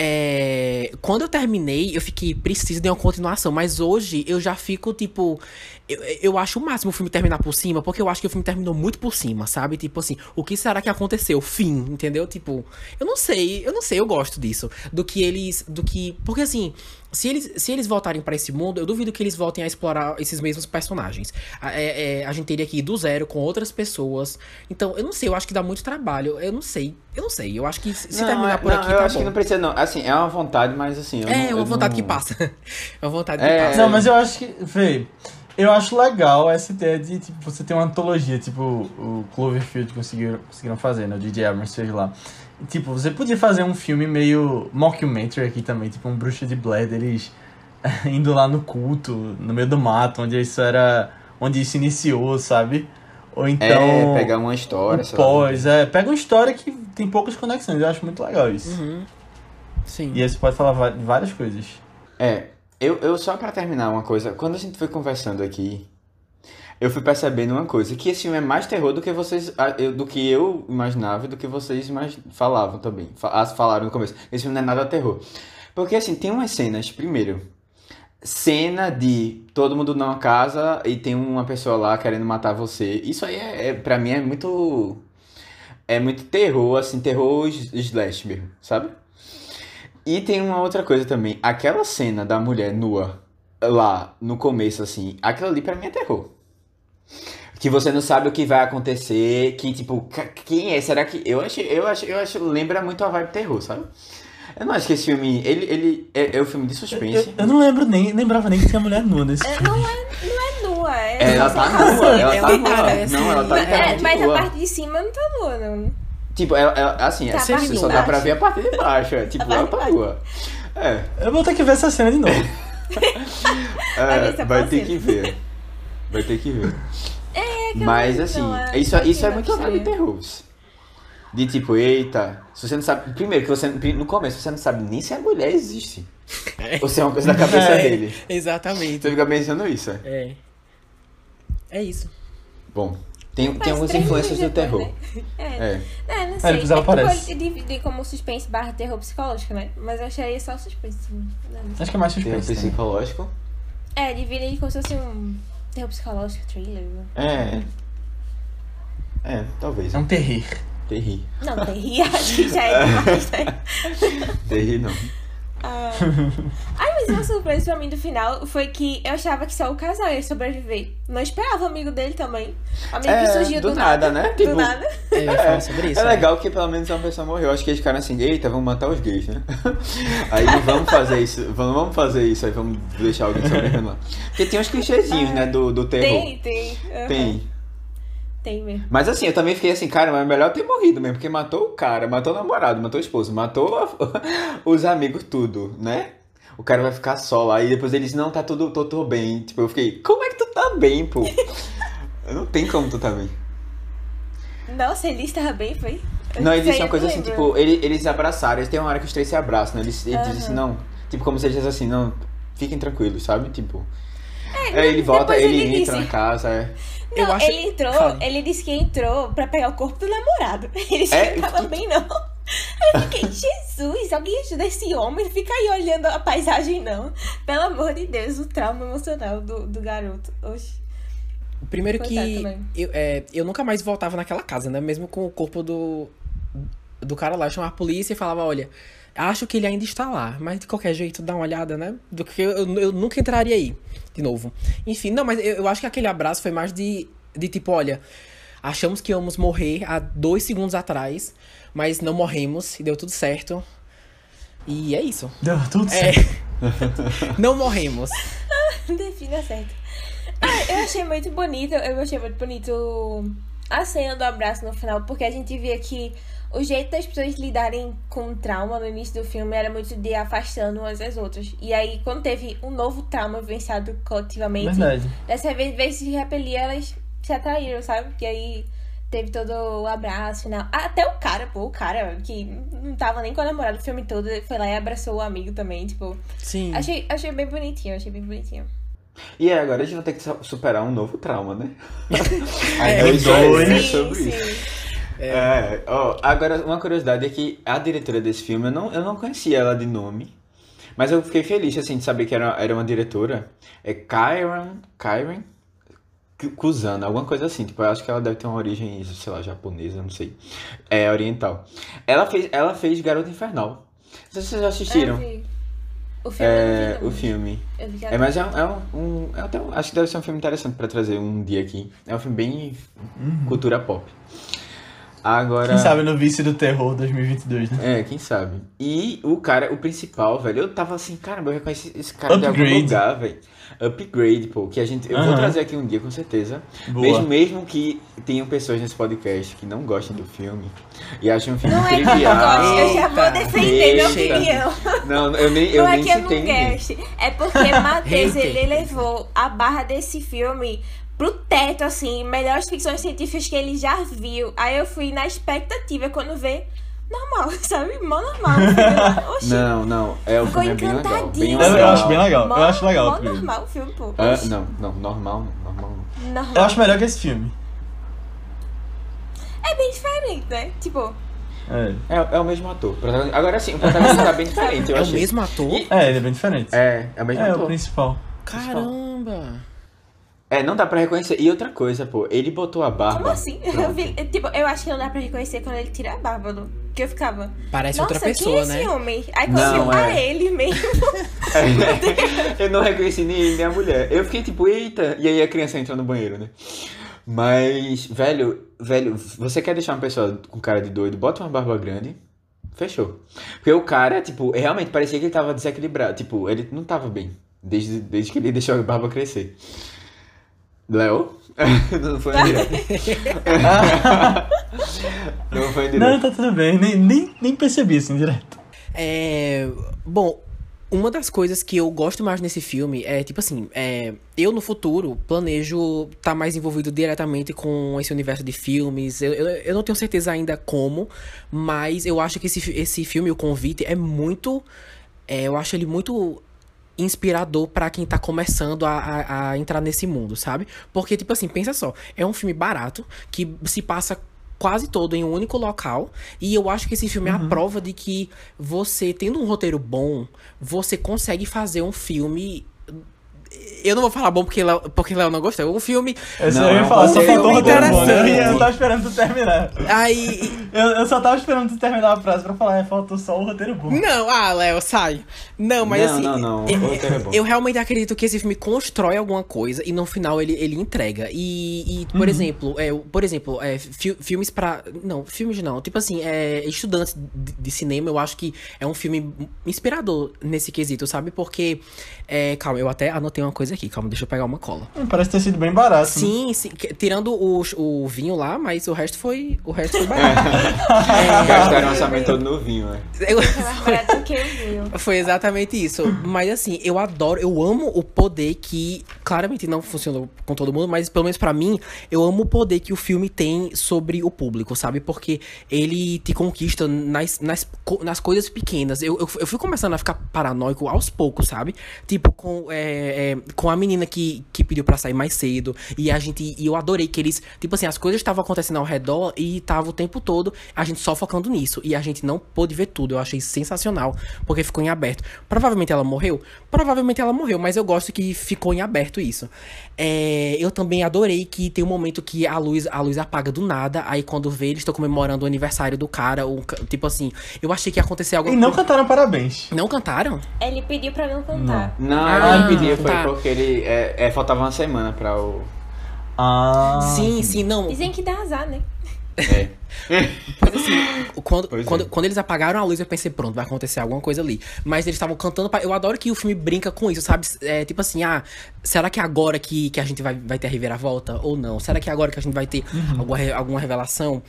é, quando eu terminei, eu fiquei, preciso de uma continuação. Mas hoje eu já fico, tipo. Eu, eu acho o máximo o filme terminar por cima, porque eu acho que o filme terminou muito por cima, sabe? Tipo assim, o que será que aconteceu? Fim, entendeu? Tipo, eu não sei, eu não sei, eu gosto disso. Do que eles. Do que. Porque assim, se eles, se eles voltarem para esse mundo, eu duvido que eles voltem a explorar esses mesmos personagens. É, é, a gente teria que ir do zero com outras pessoas. Então, eu não sei, eu acho que dá muito trabalho. Eu não sei, eu não sei. Eu acho que se não, terminar por não, aqui, eu tá acho bom. que não precisa, não. Assim, é uma vontade, mas assim. é, não, uma vontade não... que passa. [laughs] é uma vontade É, que passa. Não, mas eu acho que. Vê, eu acho legal essa ideia de tipo, você ter uma antologia, tipo o Cloverfield conseguiram, conseguiram fazer, né? O DJ Abrams fez lá. Tipo, você podia fazer um filme meio mockumentary aqui também, tipo um Bruxa de Blair, eles [laughs] indo lá no culto, no meio do mato, onde isso era. onde isso iniciou, sabe? Ou então. É, pegar uma história, lá. pós, é, pega uma história que tem poucas conexões, eu acho muito legal isso. Uhum. Sim. E aí você pode falar várias coisas. É, eu, eu só pra terminar uma coisa, quando a gente foi conversando aqui, eu fui percebendo uma coisa, que esse filme é mais terror do que vocês, do que eu imaginava e do que vocês imag- falavam também, falaram no começo. Esse filme não é nada terror. Porque assim, tem umas cenas, primeiro, cena de todo mundo numa casa e tem uma pessoa lá querendo matar você. Isso aí é, é para mim é muito é muito terror, assim, terror slash mesmo, sabe? E tem uma outra coisa também, aquela cena da mulher nua lá no começo assim, aquilo ali pra mim é terror. Que você não sabe o que vai acontecer, que tipo, quem é? Será que eu acho, eu acho, eu acho, lembra muito a vibe terror, sabe? Eu não acho que esse filme, ele, ele é, é um filme de Eu, suspense. eu não lembro nem, lembrava nem que tinha mulher nua nesse É, filme. Não é, não é nua, é. Ela tá nua, ela tá nua. Não, ela tá É, mas a parte de cima não tá nua, não. Tipo, ela, ela- assim, Tá é, parte só de dá pra ver a parte de baixo. É, [laughs] tipo, A ela tá de nua. É, Eu vou ter que ver essa cena de novo. [laughs] É é vai ter que ver. Vai ter que ver. É, que Mas eu- assim, não, é- isso, isso é muito sei. terror. De tipo, eita, se você não sabe. Primeiro, que você no começo você não sabe nem se a mulher existe. Ou se é uma coisa da cabeça É. dele. Exatamente. Você fica pensando isso. é. É. É isso. Bom, tem, tem algumas influências do terror. né? É. É. É, não sei. depois ela é aparece. dividir como suspense barra terror psicológico, né? Mas eu acharia só suspense. né? Acho que é mais Terror suspense. também. psicológico. É, dividir como se fosse um terror psicológico, thriller. É. É, talvez. É um terrir. Terri. Não, terri, [laughs] acho que já é demais, né? [laughs] Terri não. Ah. Ai, mas uma surpresa pra mim do final foi que eu achava que só o casal ia sobreviver. Não esperava o amigo dele também. Amigo É, que surgiu do, do nada, né? Do Tipo, nada. [laughs] Eu ia falar sobre isso. É né? legal que pelo menos uma pessoa morreu. Acho que eles ficaram assim, eita, vamos matar os gays, né? [laughs] Aí vamos fazer isso, vamos, vamos fazer isso, aí vamos deixar alguém sobrevivendo lá. Porque tem uns clichêzinhos, né, do, do terror. Tem, tem. aham. Tem. Tem mesmo. Mas assim, eu também fiquei assim, cara, mas é melhor ter morrido mesmo, porque matou o cara, matou o namorado, matou o esposo, matou a- [laughs] os amigos, tudo, né? O cara vai ficar só lá e depois eles, não, tá tudo, tô, tô bem. Tipo, eu fiquei, como é que tá bem, pô? Não tem como tu tá bem. Nossa, ele estava bem, foi? Não, ele Isso aí disse uma eu coisa não assim, lembro. tipo, ele- eles abraçaram, eles tem uma hora que os três se abraçam, né? Eles, ele Aham. disse assim, não, tipo, como se ele dissesse assim, não, fiquem tranquilos, sabe? Tipo. É, Aí ele volta, ele, ele entra disse. na casa, é. Não, Eu acho- ele entrou, Fala. ele disse que entrou pra pegar o corpo do namorado. [laughs] Ele disse É, que não tava bem, não. Eu fiquei, Jesus, alguém ajuda esse homem, não fica aí olhando a paisagem, não. Pelo amor de Deus, o trauma emocional do, do garoto. Oxi. Primeiro que eu, é, eu nunca mais voltava naquela casa, né? Mesmo com o corpo do, do cara lá. Eu chamava a polícia e falava, olha, acho que ele ainda está lá. Mas de qualquer jeito, dá uma olhada, né? Do que eu, eu nunca entraria aí de novo. Enfim, não, mas eu, eu acho que aquele abraço foi mais de, de tipo, olha... Achamos que íamos morrer há dois segundos atrás, mas não morremos e deu tudo certo. E é isso. Deu tudo É. certo. [laughs] não morremos. [laughs] Defina certo. Ah, eu achei muito bonito, eu achei muito bonito a cena do abraço no final, porque a gente via que o jeito das pessoas lidarem com o trauma no início do filme era muito de afastando umas das outras. E aí, quando teve um novo trauma vivenciado coletivamente, Verdade. dessa vez, em vez de se repelir, elas se atraíram, sabe? E aí teve todo o abraço final. Até o cara, pô, o cara que não tava nem com a namorada o filme todo, foi lá e abraçou o amigo também, tipo. Sim. Achei, achei bem bonitinho, achei bem bonitinho. E é, agora a gente vai ter que su- superar um novo trauma, né? [laughs] É, Aí dois. é Sim, sobre sim. isso. É, ó, agora uma curiosidade é que a diretora desse filme, eu não, eu não conhecia ela de nome, mas eu fiquei feliz assim de saber que era, era uma diretora. É Kyron, Kyron Ku- Kusana, alguma coisa assim. Tipo, eu acho que ela deve ter uma origem, sei lá, japonesa, não sei. É oriental. Ela fez, ela fez Garota Infernal. Não sei se vocês já Eu assistiram. vi. O filme eu É, o filme. Eu vi que É, mas é, um, é um, é até um- acho que deve ser um filme interessante pra trazer um dia aqui. É um filme bem cultura pop. Agora. Quem sabe no Vice do Terror 2022, né? É, quem sabe. E o cara, o principal, velho, eu tava assim, caramba, eu reconheci esse cara de Upgrade. algum lugar, velho. Upgrade, pô, que a gente. Eu vou trazer aqui um dia, com certeza. Boa. Mesmo, mesmo que tenham pessoas nesse podcast que não gostam do filme e acham o filme Não é que eu não trivial. gosto, eu já vou Eita. defender minha opinião. Não, eu nem, eu não é nem que eu não goste. É porque Matheus, ele levou a barra desse filme pro teto, assim, melhores ficções científicas que ele já viu. Aí eu fui na expectativa quando vê. Normal, [laughs] sabe? Mó normal. o filme. Oxi, Não, não, é o ficou filme é bem legal. Bem encantadinho. Eu, eu legal. acho bem legal. Mó- Eu acho legal. Mó o normal o filme, pô. Oxi, não, não, normal, não, normal. normal. Eu acho melhor que esse filme. É bem diferente, né? Tipo, É, É, é o mesmo ator. O Agora sim, o protagonista tá bem [laughs] diferente, eu É o mesmo ator? E- é ele é bem diferente. É, é o mesmo É, o ator. principal. Caramba. É, não dá pra reconhecer. E outra coisa, pô, ele botou a barba. como assim? Eu, vi, tipo, eu acho que não dá pra reconhecer quando ele tira a barba, Lu. Que eu ficava. Parece Nossa, outra pessoa, quem é esse né? homem? Aí quando Não, viu, ah, é. ele mesmo. [laughs] eu não reconheci nem ele nem a mulher. Eu fiquei tipo, eita. E aí a criança entrou no banheiro, né? Mas, velho, velho, você quer deixar uma pessoa com cara de doido, bota uma barba grande. Fechou. Porque o cara, tipo, realmente parecia que ele tava desequilibrado. Tipo, ele não tava bem. Desde, desde que ele deixou a barba crescer. Léo? [laughs] não foi direto. [laughs] não foi direto. Não, tá tudo bem. Nem, nem, nem percebi assim direto. É. Bom, uma das coisas que eu gosto mais nesse filme é, tipo assim, é, eu no futuro planejo estar mais envolvido diretamente com esse universo de filmes. Eu, eu, eu não tenho certeza ainda como, mas eu acho que esse, esse filme, O Convite, é muito. é, eu acho ele muito inspirador pra quem tá começando a, a, a entrar nesse mundo, sabe? Porque, tipo assim, pensa só, é um filme barato que se passa quase todo em um único local. E eu acho que esse filme é a prova de que você, tendo um roteiro bom, você consegue fazer um filme. Eu não vou falar bom porque Léo, porque Léo não gostou. Um filme. Não, eu é ia um falar, só o roteiro bom, né? interessante. Eu tava esperando tu terminar. Aí. Eu, eu só tava esperando tu terminar a frase pra falar, é, faltou só o roteiro bom. Não, ah, Léo, sai. Não, mas Não, assim. não, não, o Eu, roteiro é bom. eu realmente acredito que esse filme constrói alguma coisa e no final ele, ele entrega. E, e, por exemplo, é, por exemplo, é, fi- filmes pra. Não, filmes não. Tipo assim, é, estudantes de, de cinema, eu acho que é um filme inspirador nesse quesito, sabe? Porque. É, calma, eu até anotei uma coisa aqui, calma, deixa eu pegar uma cola. Hum, Parece ter sido bem barato. né? Sim, sim, que- tirando o, o vinho lá, mas o resto foi. O resto foi [laughs] barato. Gastaram o orçamento todo no vinho, né? Eu- É que eu vi. [laughs] Foi exatamente isso. Mas assim, eu adoro, eu amo o poder que claramente não funcionou com todo mundo, mas pelo menos pra mim, eu amo o poder que o filme tem sobre o público, sabe? Porque ele te conquista nas, nas, nas coisas pequenas. Eu, eu, eu fui começando a ficar paranoico aos poucos, sabe? Tipo, com, é, é, com a menina que, que pediu pra sair mais cedo. E a gente. E eu adorei que eles. Tipo assim, as coisas estavam acontecendo ao redor e tava o tempo todo a gente só focando nisso. E a gente não pôde ver tudo. Eu achei sensacional, porque ficou em aberto. Provavelmente ela morreu? Provavelmente ela morreu, mas eu gosto que ficou em aberto isso. É, eu também adorei que tem um momento que a luz, a luz apaga do nada. Aí quando vê, eles estão comemorando o aniversário do cara. Ou, tipo assim, eu achei que ia acontecer algo. E não cantaram parabéns. Não cantaram? Ele pediu pra não cantar. Não, Ah, ele pediu foi tá. porque ele. É, é, faltava uma semana pra o. Ah. Sim, sim, não. Dizem que dá azar, né? É. [laughs] Pois assim, quando, Pois quando, é. quando eles apagaram a luz, eu pensei, pronto, vai acontecer alguma coisa ali. Mas eles estavam cantando. pra- Eu adoro que o filme brinca com isso, sabe? É, tipo assim, ah, será que é agora que, que a gente vai, vai ter a reviravolta ou não? Será que é agora que a gente vai ter alguma, re- alguma revelação?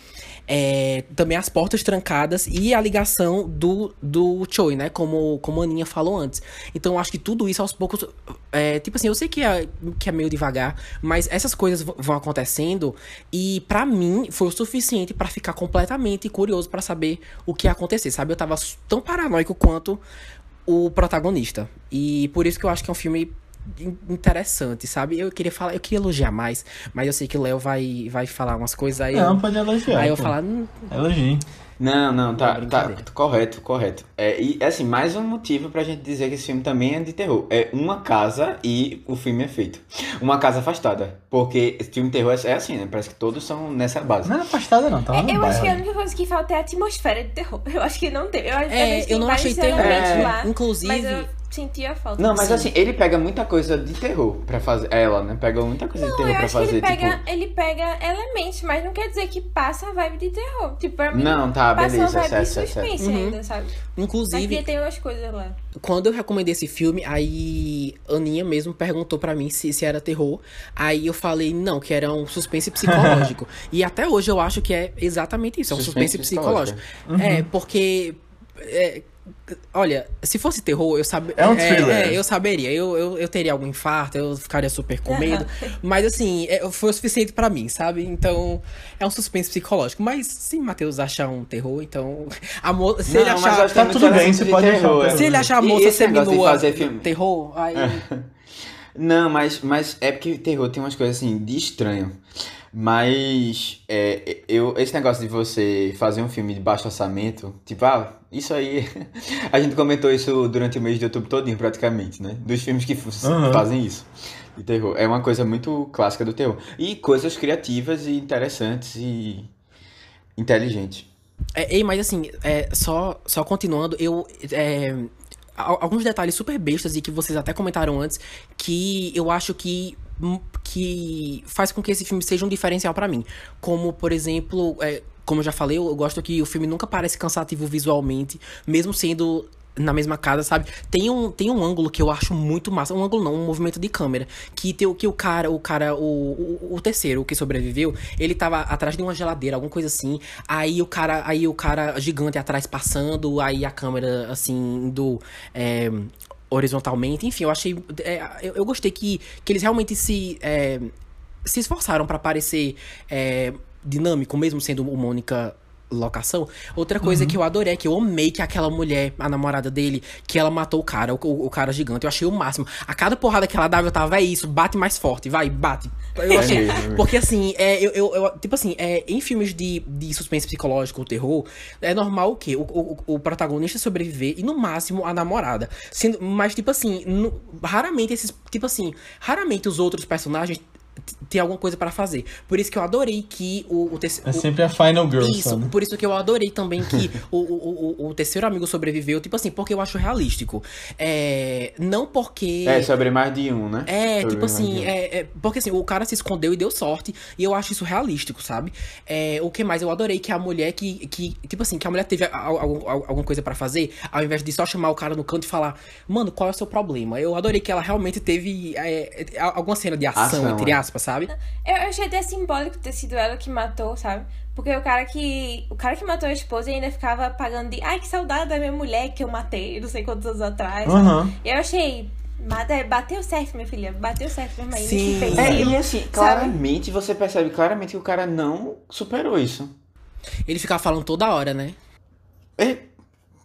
É, também as portas trancadas e a ligação do, do Choi, né? Como, como a Aninha falou antes. Então acho que tudo isso aos poucos. É, tipo assim, eu sei que é, que é meio devagar, mas essas coisas vão acontecendo e pra mim foi o suficiente pra ficar completamente curioso pra saber o que ia acontecer, sabe? Eu tava tão paranoico quanto o protagonista. E por isso que eu acho que é um filme interessante, sabe? Eu queria falar, eu queria elogiar mais, mas eu sei que o Léo vai, vai falar umas coisas aí. Não, eu- pode elogiar. aí eu pô. falar, hum, Elogie. Não, não, tá, Não, tá correto, correto. É, e assim, mais um motivo pra gente dizer que esse filme também é de terror. É uma casa e o filme é feito. Uma casa afastada. Porque esse filme de terror é é assim, né? Parece que todos são nessa base. Não era afastada, não. Tava É, eu acho que a bairro. única coisa que falta é a atmosfera de terror. [laughs] Eu acho que não tem. Eu, acho- É, eu tem não achei terror. É, lá, inclusive- Mas eu senti a falta. Não, mas Sim. assim, ele pega muita coisa de terror pra fazer. Ela, né? Pega muita coisa de Não, terror eu pra acho que fazer, ele pega, tipo. ele pega elementos, mas não quer dizer que passa a vibe de terror. Tipo, pra mim, Não, tá, passa beleza, uma vibe certo, de certo, certo. suspense Uhum. ainda, sabe? Mas inclusive, que tem umas coisas lá. Quando eu recomendei esse filme, aí Aninha mesmo perguntou pra mim se, se era terror. Aí eu falei, não, que era um suspense psicológico. [laughs] e até hoje eu acho que é exatamente isso, é um suspense, Suspense psicológico. É, porque. é, olha, se fosse terror, eu saberia. É um thriller. É, eu saberia. Eu, eu, eu teria algum infarto, eu ficaria super com medo. [laughs] Mas assim, é, foi o suficiente pra mim, sabe? Então, é um suspense psicológico. Mas se Matheus achar um terror, então. [laughs] A mo... Se Não, ele mas achar. que Tá é tudo bem, você de pode achar terror, terror. Se ele achar a moça seminua terror, aí. [laughs] Não, mas, mas é porque terror tem umas coisas assim de estranho. Mas é, eu, esse negócio de você fazer um filme de baixo orçamento, tipo, ah, isso aí. [laughs] A gente comentou isso durante o mês de outubro todinho, praticamente, né? Dos filmes que Uhum. fazem isso. De terror. É uma coisa muito clássica do terror. E coisas criativas e interessantes e inteligentes. É, ei, mas assim, é, só, só continuando, eu. é, al- alguns detalhes super bestas e que vocês até comentaram antes, que eu acho que. Que faz com que esse filme seja um diferencial pra mim. Como, por exemplo, é, como eu já falei, eu, gosto que o filme nunca parece cansativo visualmente, mesmo sendo na mesma casa, sabe? Tem um, tem um ângulo que eu acho muito massa. Um ângulo não, um movimento de câmera. Que, tem, o- que o cara, o cara, o, o, o terceiro, o que sobreviveu, ele tava atrás de uma geladeira, alguma coisa assim. Aí o cara, aí o cara gigante atrás passando, aí a câmera, assim, indo. é, horizontalmente, enfim, eu achei. é, eu, eu gostei que, que eles realmente se. é, se esforçaram pra parecer é, dinâmico, mesmo sendo uma única locação. Outra coisa que eu adorei, é que eu amei que aquela mulher, a namorada dele, que ela matou o cara, o, o- cara gigante, eu achei o máximo. A cada porrada que ela dava, eu tava, é isso, bate mais forte, vai, bate. Eu achei. mesmo, é. Porque assim, é, eu, eu- eu- tipo assim, é, em filmes de, de suspense psicológico ou terror, é normal o quê? O, o, o protagonista sobreviver e no máximo a namorada. Sendo, mas, tipo assim, no- raramente esses. Tipo assim, raramente os outros personagens t- tem alguma coisa pra fazer. Por isso que eu adorei que o, o terceiro. É sempre a Final Girl, Isso, sabe? por isso que eu adorei também que [laughs] o, o, o, o terceiro amigo sobreviveu, tipo assim, porque eu acho realístico. É, não porque. É, sobre mais de um, né? É, Sobre tipo assim, um. é, é, porque assim, o cara se escondeu e deu sorte, e eu acho isso realístico, sabe? É, o que mais? Eu adorei que a mulher que, que tipo assim, que a mulher teve a- a- al- alguma coisa pra fazer, ao invés de só chamar o cara no canto e falar, mano, qual é o seu problema? Eu adorei que ela realmente teve é, é, alguma cena de ação, Ação, entre é. Aspas, sabe? Eu, achei até simbólico ter sido ela que matou, sabe? Porque o cara que. O cara que matou a esposa ainda ficava pagando de. Ai, que saudade da minha mulher que eu matei, não sei quantos anos atrás. sabe? Aham. Eu achei. Bateu certo, minha filha. Bateu certo mesmo aí. Sim. É, e assim, sabe? claramente você percebe claramente que o cara não superou isso. Ele ficava falando toda hora, né? É,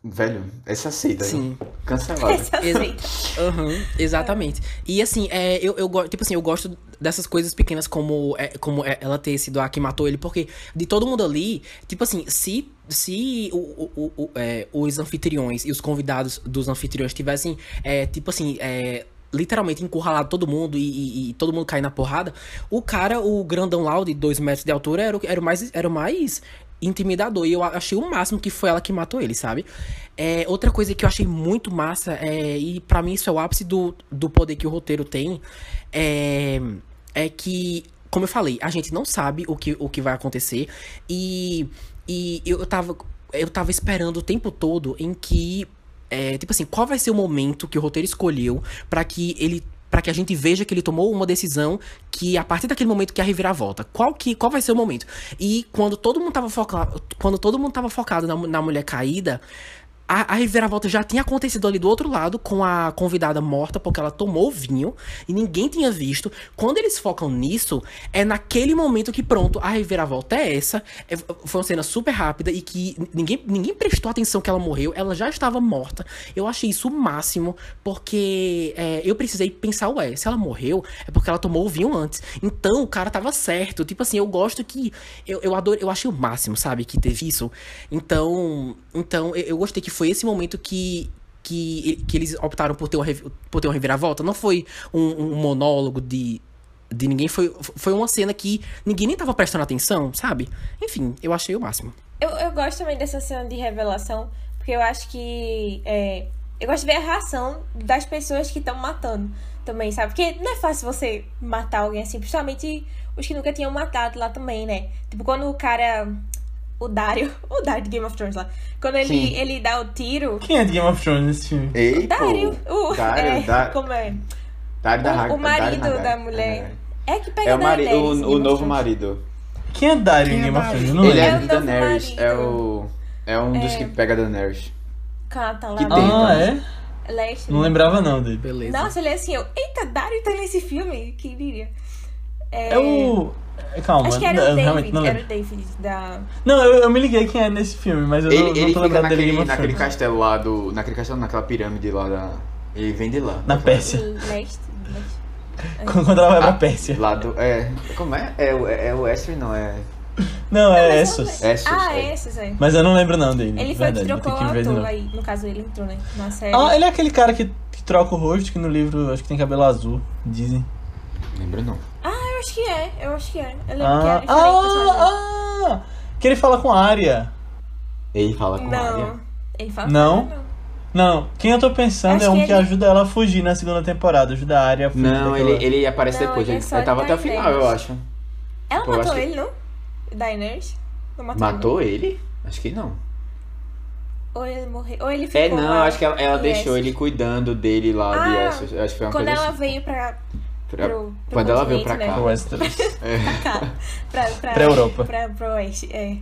velho, essa seita aí, Sim. cancelada. Essa aceita. Aham, exatamente. E assim, é, eu, eu gosto, tipo assim, eu gosto dessas coisas pequenas como, é, como é, ela ter sido a que matou ele, porque de todo mundo ali, tipo assim, se, se o, o- o- é, os anfitriões e os convidados dos anfitriões tivessem, é, tipo assim, é, literalmente encurralado todo mundo e, e- e todo mundo cair na porrada, o cara, o grandão lá, o de dois metros de altura, era, o- era, o mais, era o mais intimidador. E eu achei o máximo que foi ela que matou ele, sabe? É, outra coisa que eu achei muito massa, é, e pra mim isso é o ápice do, do poder que o roteiro tem, é, é que como eu falei, a gente não sabe o que, o que vai acontecer. E, e eu tava. Eu tava esperando o tempo todo em que. É, tipo assim, qual vai ser o momento que o roteiro escolheu para que ele para que a gente veja que ele tomou uma decisão que a partir daquele momento que a reviravolta. Qual que qual vai ser o momento? E quando todo mundo tava focado, quando todo mundo tava focado na, na mulher caída, a, a reviravolta já tinha acontecido ali do outro lado, com a convidada morta, porque ela tomou vinho e ninguém tinha visto. Quando eles focam nisso, é naquele momento que, pronto, a reviravolta é essa. É, foi uma cena super rápida e que ninguém, ninguém prestou atenção que ela morreu, ela já estava morta. Eu achei isso o máximo, porque é, eu precisei pensar, ué, se ela morreu, é porque ela tomou o vinho antes. Então o cara tava certo. Tipo assim, eu gosto que. Eu, eu adoro, eu achei o máximo, sabe, que teve isso. Então. Então, eu, eu gostei que foi esse momento que, que, que eles optaram por ter uma, por ter uma reviravolta. Não foi um, um monólogo de, de ninguém, foi, foi uma cena que ninguém nem tava prestando atenção, sabe? Enfim, eu achei o máximo. Eu, eu gosto também dessa cena de revelação, porque eu acho que. É, eu gosto de ver a reação das pessoas que estão matando também, sabe? Porque não é fácil você matar alguém assim, principalmente os que nunca tinham matado lá também, né? Tipo, quando o cara o Dario, o Dario de Game of Thrones lá. Quando ele, ele dá o tiro. Quem é de Game of Thrones nesse filme? Ei, o Dario. O, Dario, [laughs] é, da... como é? Dario da O, o marido Dario da mulher. É, que pega É o, mari... O, o novo marido. Quem é Dario Quem em é Game of? Thrones? Eu não Ele lembro. é É o Daenerys. É o. É um dos É. que pega Daenerys. Canta lá. Que no- tem, Ah, é? Leste. Não lembrava não dele. Beleza. Nossa, ele é assim, eu, eita, Dario tá nesse filme, que diria. É o... Calma, Acho que era eu o realmente David, não era lembro. o David da... Não, eu, eu me liguei quem é nesse filme, mas eu Ele, não, não ele tô lembrando dele em naquele, of naquele Thrones. castelo lá do. Naquele castelo, naquela pirâmide lá da. Ele vem de lá. Na Pérsia. Leste. Leste. [laughs] Quando ela vai pra Ah, Pérsia. Lá do. É. Como é? É, o- é, é o Western, não é. Não, é Mas Essos. eu- Essos, Ah, é. esses, é. Mas eu não lembro não dele. Ele foi verdade, que trocou o ator aí. No caso, ele entrou, né? Na série. Ah, ele é aquele cara que, que troca o rosto, que no livro acho que tem cabelo azul, dizem. Lembro não. Ah, eu acho que é. Eu acho que é. Eu lembro que Ah, era o personagem. ah, ah, que ele fala com a Arya. Ele fala com a Arya. Não. Ele fala Não? com a Arya, Não, quem eu tô pensando Acho é um que que, ele- ajuda ela a fugir na segunda temporada. Ajuda a Arya a fugir Não, daquela- ele, ele aparece Não, depois. ele é Ele, ele tava de até o final, eu acho. Ela Pô, eu matou acho que- ele, não? Daenerys? Não matou, Matou ele? Acho que não. não? Ou ele morreu. Ou ele ficou É, não, lá acho que ela, ela deixou Essos. ele cuidando dele lá de Ah, Essos. Eu Acho que foi uma Quando coisa ela assim. veio pra. Pra- pro- pro Quando ela veio pra cá. né? Pro Westeros. [laughs] [laughs] É. cá, pra, pra, Pra Europa. Pra, pro oeste, é.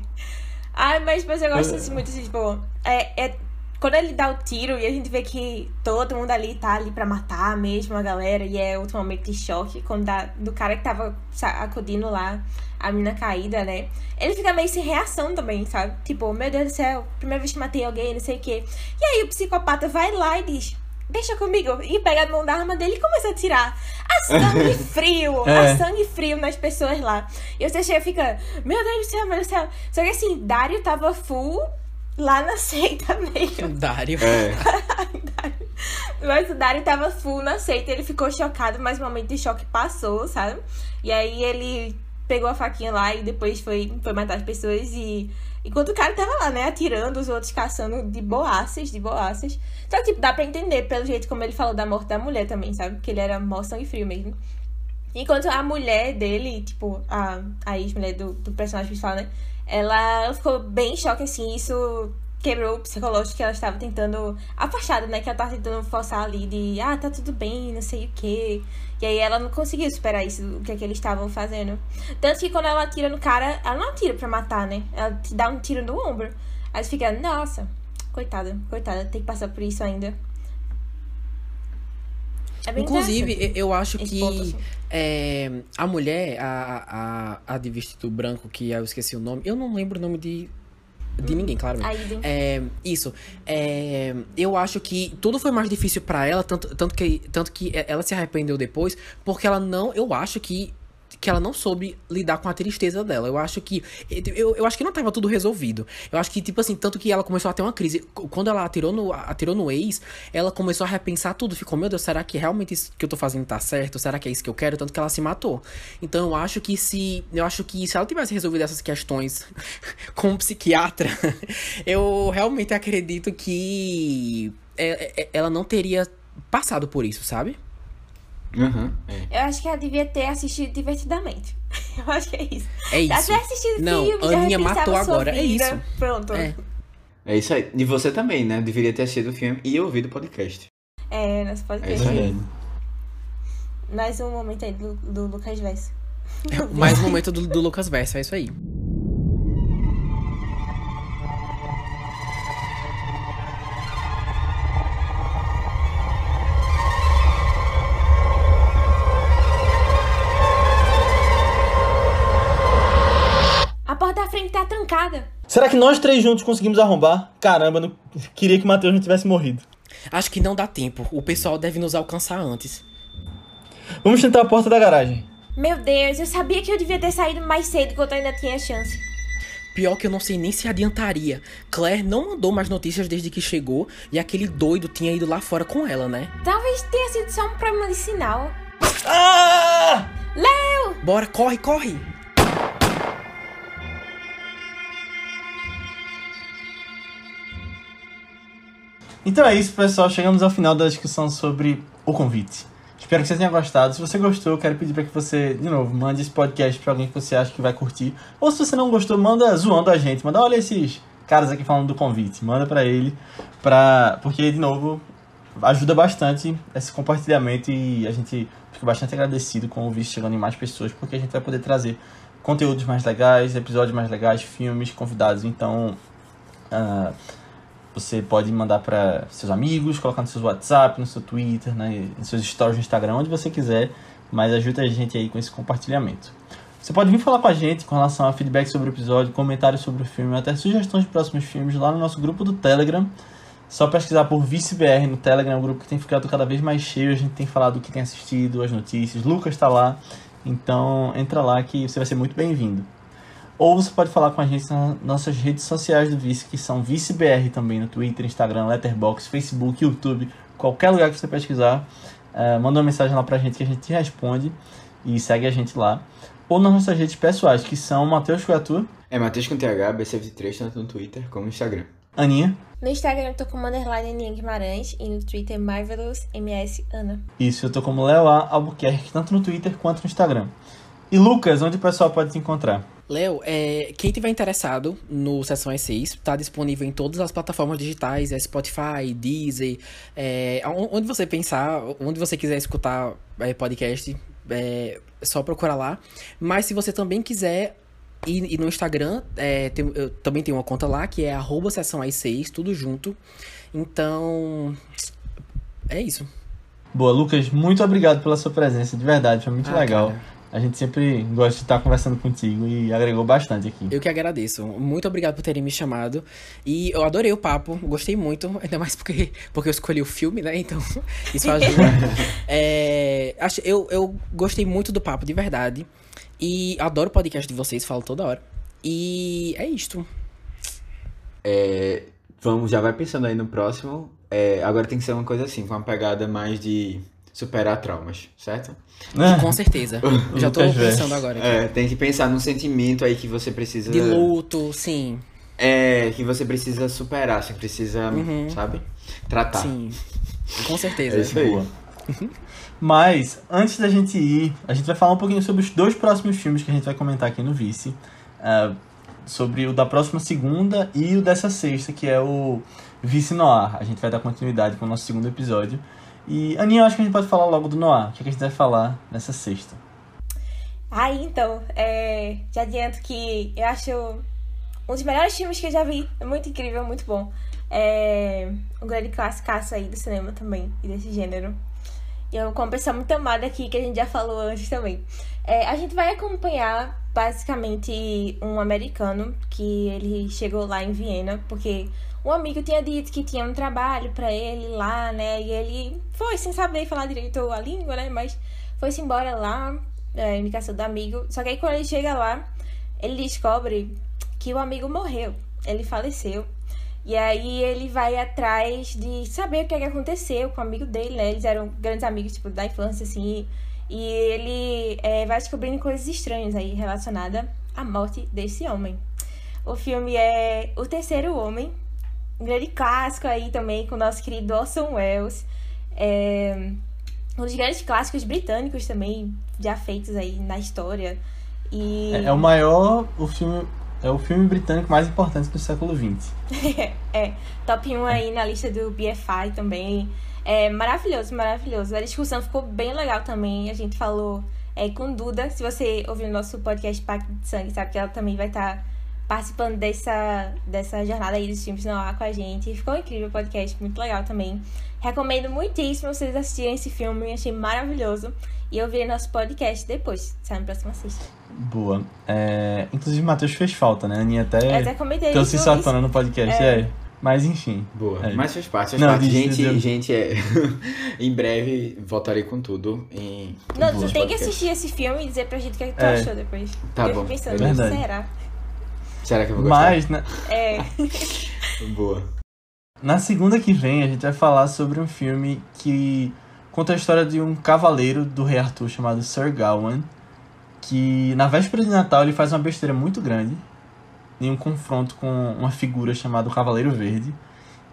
Ah, mas, mas eu gosto assim, muito de, tipo, é, é, quando ele dá o tiro e a gente vê que todo mundo ali tá ali pra matar mesmo a galera, e é outro momento de choque, quando dá, do cara que tava acudindo lá, a mina caída, né? Ele fica meio sem reação também, sabe? Tipo, meu Deus do céu, primeira vez que matei alguém, não sei o quê. E aí o psicopata vai lá e diz, deixa comigo, e pega a mão da arma dele e começa a tirar. A sangue [laughs] frio, É. a sangue frio nas pessoas lá. E você chega e fica, meu Deus do céu, meu Deus do céu. Só que assim, Dario tava full lá na seita [laughs] mesmo. Dário. É. [laughs] Mas o Dario tava full na seita, ele ficou chocado, mas o momento de choque passou, sabe? E aí ele pegou a faquinha lá e depois foi, foi matar as pessoas e. Enquanto o cara tava lá, né, atirando, os outros caçando de boaças, de boaças. Que, tipo, dá pra entender pelo jeito como ele falou da morte da mulher também, sabe? Que ele era mó sangue frio mesmo. Enquanto a mulher dele, tipo, a, a ex-mulher do, do personagem principal, né? Ela ficou bem em choque, assim, isso quebrou o psicológico que ela estava tentando. A fachada, né? Que ela tava tentando forçar ali de ah, tá tudo bem, não sei o quê. E aí ela não conseguiu superar isso, o que é que eles estavam fazendo. Tanto que quando ela atira no cara, ela não atira pra matar, né? Ela te dá um tiro no ombro. Aí você fica, nossa, coitada, coitada, tem que passar por isso ainda. É bem Inclusive, eu acho que assim. é, a mulher, a, a, a de vestido branco, que eu esqueci o nome, eu não lembro o nome de, de ninguém, claro. Iden. É, isso. É, eu acho que tudo foi mais difícil pra ela, tanto, tanto, que, tanto que ela se arrependeu depois, porque ela não. Eu acho que. Que ela não soube lidar com a tristeza dela. Eu acho que. Eu, eu acho que não tava tudo resolvido. Eu acho que, tipo assim, tanto que ela começou a ter uma crise. Quando ela atirou no, atirou no ex, ela começou a repensar tudo. Ficou, meu Deus, será que realmente isso que eu tô fazendo tá certo? Será que é isso que eu quero? Tanto que ela se matou. Então eu acho que se. Eu acho que se ela tivesse resolvido essas questões [laughs] com um psiquiatra, [laughs] eu realmente acredito que é- é- ela não teria passado por isso, sabe? Uhum. É. Eu acho que ela devia ter assistido divertidamente. [laughs] Eu acho que é isso. É isso. Já ter assistido Não, filme, Aninha matou agora, é isso. Pronto. É. É isso aí. E você também, né? Deveria ter assistido o filme e ouvido o podcast. É, nosso É podcast. aí. Mais um momento aí do, do Lucas Verso. Mais um momento do, do Lucas Verso, é isso aí. Frente tá trancada. Será que nós três juntos conseguimos arrombar? Caramba, não... queria que o Matheus não tivesse morrido. Acho que não dá tempo. O pessoal deve nos alcançar antes. Vamos tentar a porta da garagem. Meu Deus, eu sabia que eu devia ter saído mais cedo enquanto eu ainda tinha chance. Pior que eu não sei nem se adiantaria. Claire não mandou mais notícias desde que chegou e aquele doido tinha ido lá fora com ela, né? Talvez tenha sido só um problema de sinal. Ah! Léo! Bora, corre, corre! Então é isso, pessoal. Chegamos ao final da discussão sobre o convite. Espero que você tenha gostado. Se você gostou, quero pedir para que você, de novo, mande esse podcast para alguém que você acha que vai curtir. Ou se você não gostou, manda zoando a gente. Manda, olha esses caras aqui falando do convite. Manda para ele, pra... porque, de novo, ajuda bastante esse compartilhamento e a gente fica bastante agradecido com o vídeo chegando em mais pessoas, porque a gente vai poder trazer conteúdos mais legais, episódios mais legais, filmes, convidados. Então, ah, você pode mandar para seus amigos, colocar no seu WhatsApp, no seu Twitter, né, nos seus stories no Instagram, onde você quiser, mas ajuda a gente aí com esse compartilhamento. Você pode vir falar com a gente com relação a feedback sobre o episódio, comentários sobre o filme, até sugestões de próximos filmes lá no nosso grupo do Telegram. Só pesquisar por ViceBR no Telegram, é um grupo que tem ficado cada vez mais cheio, a gente tem falado o que tem assistido, as notícias, Lucas está lá, então entra lá que você vai ser muito bem-vindo. Ou você pode falar com a gente nas nossas redes sociais do Vice, que são ViceBR também, no Twitter, Instagram, Letterboxd, Facebook, YouTube, qualquer lugar que você pesquisar, eh, manda uma mensagem lá pra gente que a gente te responde e segue a gente lá. Ou nas nossas redes pessoais, que são Matheus Cuiatu, É Matheus com TH, BC23, tanto no Twitter como no Instagram. Aninha, No Instagram eu tô como underline Aninha Guimarães e no Twitter Marvelous MS Ana. isso, eu tô como Leo A. Albuquerque, tanto no Twitter quanto no Instagram. E Lucas, onde o pessoal pode te encontrar? Léo, é, quem tiver interessado no Sessão E6, tá disponível em todas as plataformas digitais, é Spotify, Deezer, é, on- onde você pensar, onde você quiser escutar é, podcast, é só procurar lá. Mas se você também quiser ir, ir no Instagram, é, tem- eu também tenho uma conta lá, que é arroba Sessão E6, tudo junto. Então, é isso. Boa, Lucas, muito obrigado pela sua presença, de verdade, foi muito Ah, legal. cara. A gente sempre gosta de estar conversando contigo e agregou bastante aqui. Eu que agradeço. Muito obrigado por terem me chamado. E eu adorei o papo, gostei muito, [laughs] ainda mais porque, porque eu escolhi o filme, né? Então, [laughs] isso ajuda. [laughs] É, acho, eu, eu gostei muito do papo, de verdade. E adoro o podcast de vocês, falo toda hora. E é isto. É, vamos, já vai pensando aí no próximo. É, agora tem que ser uma coisa assim, com uma pegada mais de superar traumas, certo? Com certeza. [laughs] Eu já tô pensando agora. aqui. É, tem que pensar num sentimento aí que você precisa. De luto, sim. É, que você precisa superar, você precisa, Uhum. sabe? Tratar. Sim. Com certeza. É isso aí. Boa. Mas, antes da gente ir, a gente vai falar um pouquinho sobre os dois próximos filmes que a gente vai comentar aqui no Vice. Ah, sobre o da próxima segunda e o dessa sexta, que é o Vice Noir. A gente vai dar continuidade com o nosso segundo episódio. E, Aninha, eu acho que a gente pode falar logo do Noir. O que, é que a gente vai falar nessa sexta? Aí então, é, já adianto que eu acho um dos melhores filmes que eu já vi. É muito incrível, muito bom. É um grande classicaço aí do cinema também, e desse gênero. E eu, como pessoa muito amada aqui, que a gente já falou antes também. É, a gente vai acompanhar basicamente um americano que ele chegou lá em Viena, porque um amigo tinha dito que tinha um trabalho pra ele lá, né? E ele foi sem saber falar direito a língua, né? Mas foi-se embora lá, é, indicação do amigo. Só que aí quando ele chega lá, ele descobre que o amigo morreu. Ele faleceu. E aí ele vai atrás de saber o que, é que aconteceu com o amigo dele, né? Eles eram grandes amigos, tipo, da infância, assim. E ele é, vai descobrindo coisas estranhas aí relacionadas à morte desse homem. O filme é O Terceiro Homem, um grande clássico aí também com o nosso querido Orson Welles. É um dos grandes clássicos britânicos também, já feitos aí na história. E... É, é o maior, o filme, é o filme britânico mais importante do século XX. [laughs] é, top 1 aí na lista do BFI também. É maravilhoso, maravilhoso. A discussão ficou bem legal também. A gente falou é, com Duda. Se você ouvir o nosso podcast Pacto de Sangue, sabe que ela também vai estar tá participando dessa, dessa jornada aí dos filmes no ar com a gente. Ficou incrível o podcast, muito legal também. Recomendo muitíssimo vocês assistirem esse filme, achei maravilhoso. E ouvirem nosso podcast depois, sai no próximo assista. Boa. É, inclusive, o Matheus fez falta, né? A Aninha até, Eu até comentei isso à tona no podcast. É. É. Mas enfim. Boa. É. Mas faz parte, faz Não, parte. gente, gente, é. [laughs] em breve voltarei com tudo em. Não, tu tem que assistir esse filme e dizer pra gente o que, é que tu É. achou depois. Tá eu bom, fico pensando, verdade. será? Será que eu vou gostar? Mas, né, É. [laughs] Boa. na segunda que vem, a gente vai falar sobre um filme que conta a história de um cavaleiro do rei Arthur chamado Sir Gawain, que na véspera de Natal ele faz uma besteira muito grande em um confronto com uma figura chamada o Cavaleiro Verde.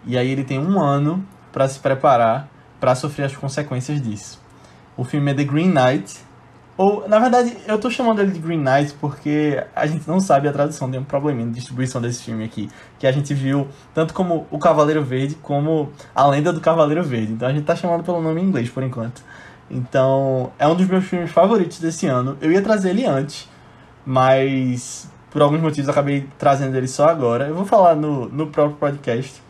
E aí ele tem um ano para se preparar para sofrer as consequências disso. O filme é The Green Knight, ou na verdade eu tô chamando ele de Green Knight porque a gente não sabe a tradução, tem um probleminha de distribuição desse filme aqui, que a gente viu tanto como o Cavaleiro Verde como a Lenda do Cavaleiro Verde. Então a gente tá chamando pelo nome em inglês por enquanto. Então, é um dos meus filmes favoritos desse ano. Eu ia trazer ele antes, mas por alguns motivos acabei trazendo ele só agora. Eu vou falar no, no próprio podcast,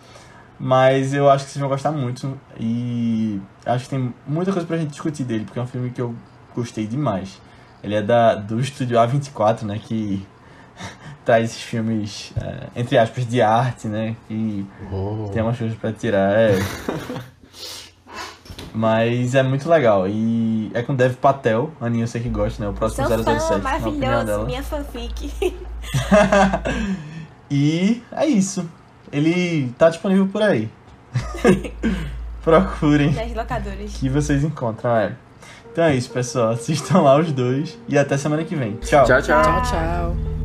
mas eu acho que vocês vão gostar muito e acho que tem muita coisa pra gente discutir dele, porque é um filme que eu gostei demais. Ele é da, do estúdio A24, né, que [laughs] traz esses filmes, é, entre aspas, de arte, né, que Oh. tem umas coisas pra tirar, é. Mas é muito legal. E é com Dev Patel, Aninha eu sei que gosta, né? O próximo Sou fã, 007, na opinião maravilhoso, dela. minha fanfic. [laughs] E é isso. Ele tá disponível por aí. [laughs] Procurem das locadoras. que vocês encontram, é. Então é isso, pessoal. [laughs] Assistam lá os dois e até semana que vem. Tchau. Tchau, tchau. Tchau, tchau.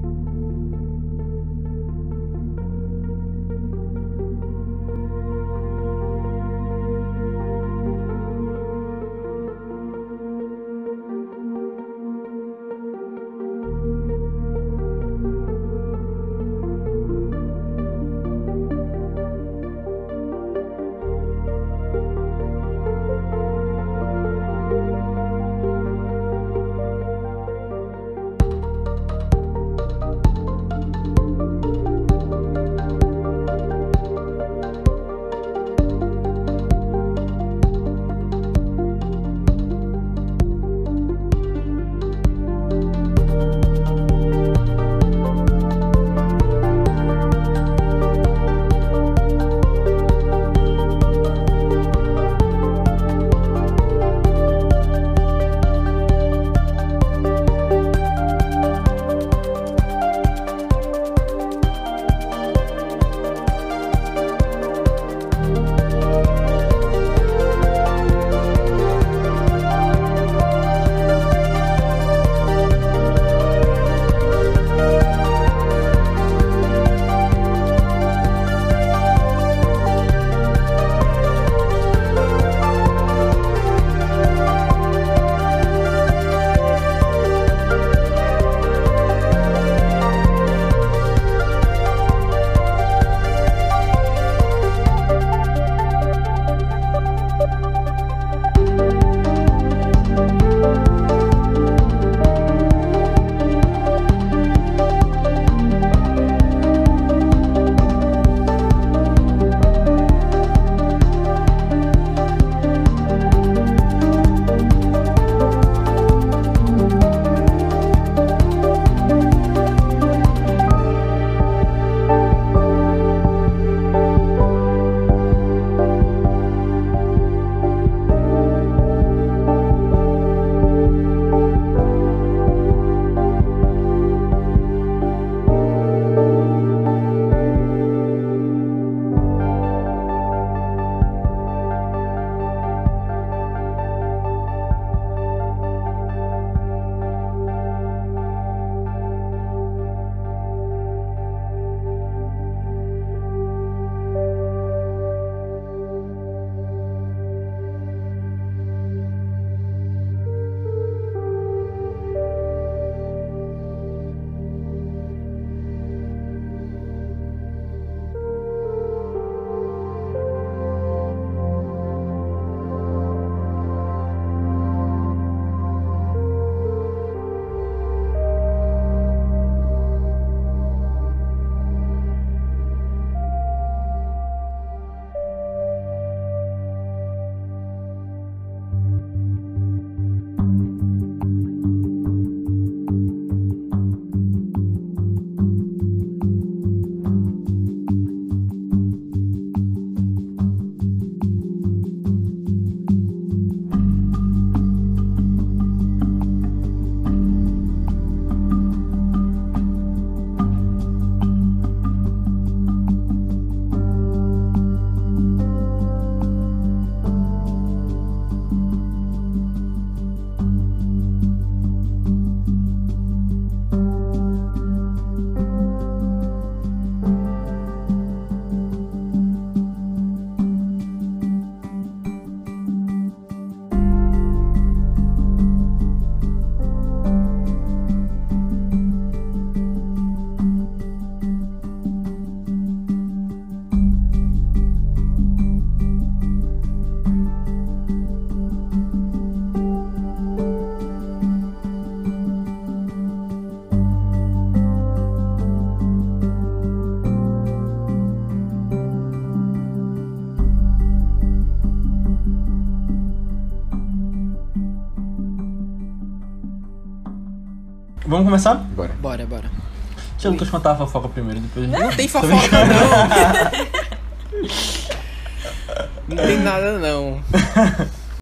Começar? Bora. Bora, bora. Deixa o Lucas contar a fofoca primeiro, depois a gente... Não tem fofoca, não. [laughs] Não tem nada, não. [laughs]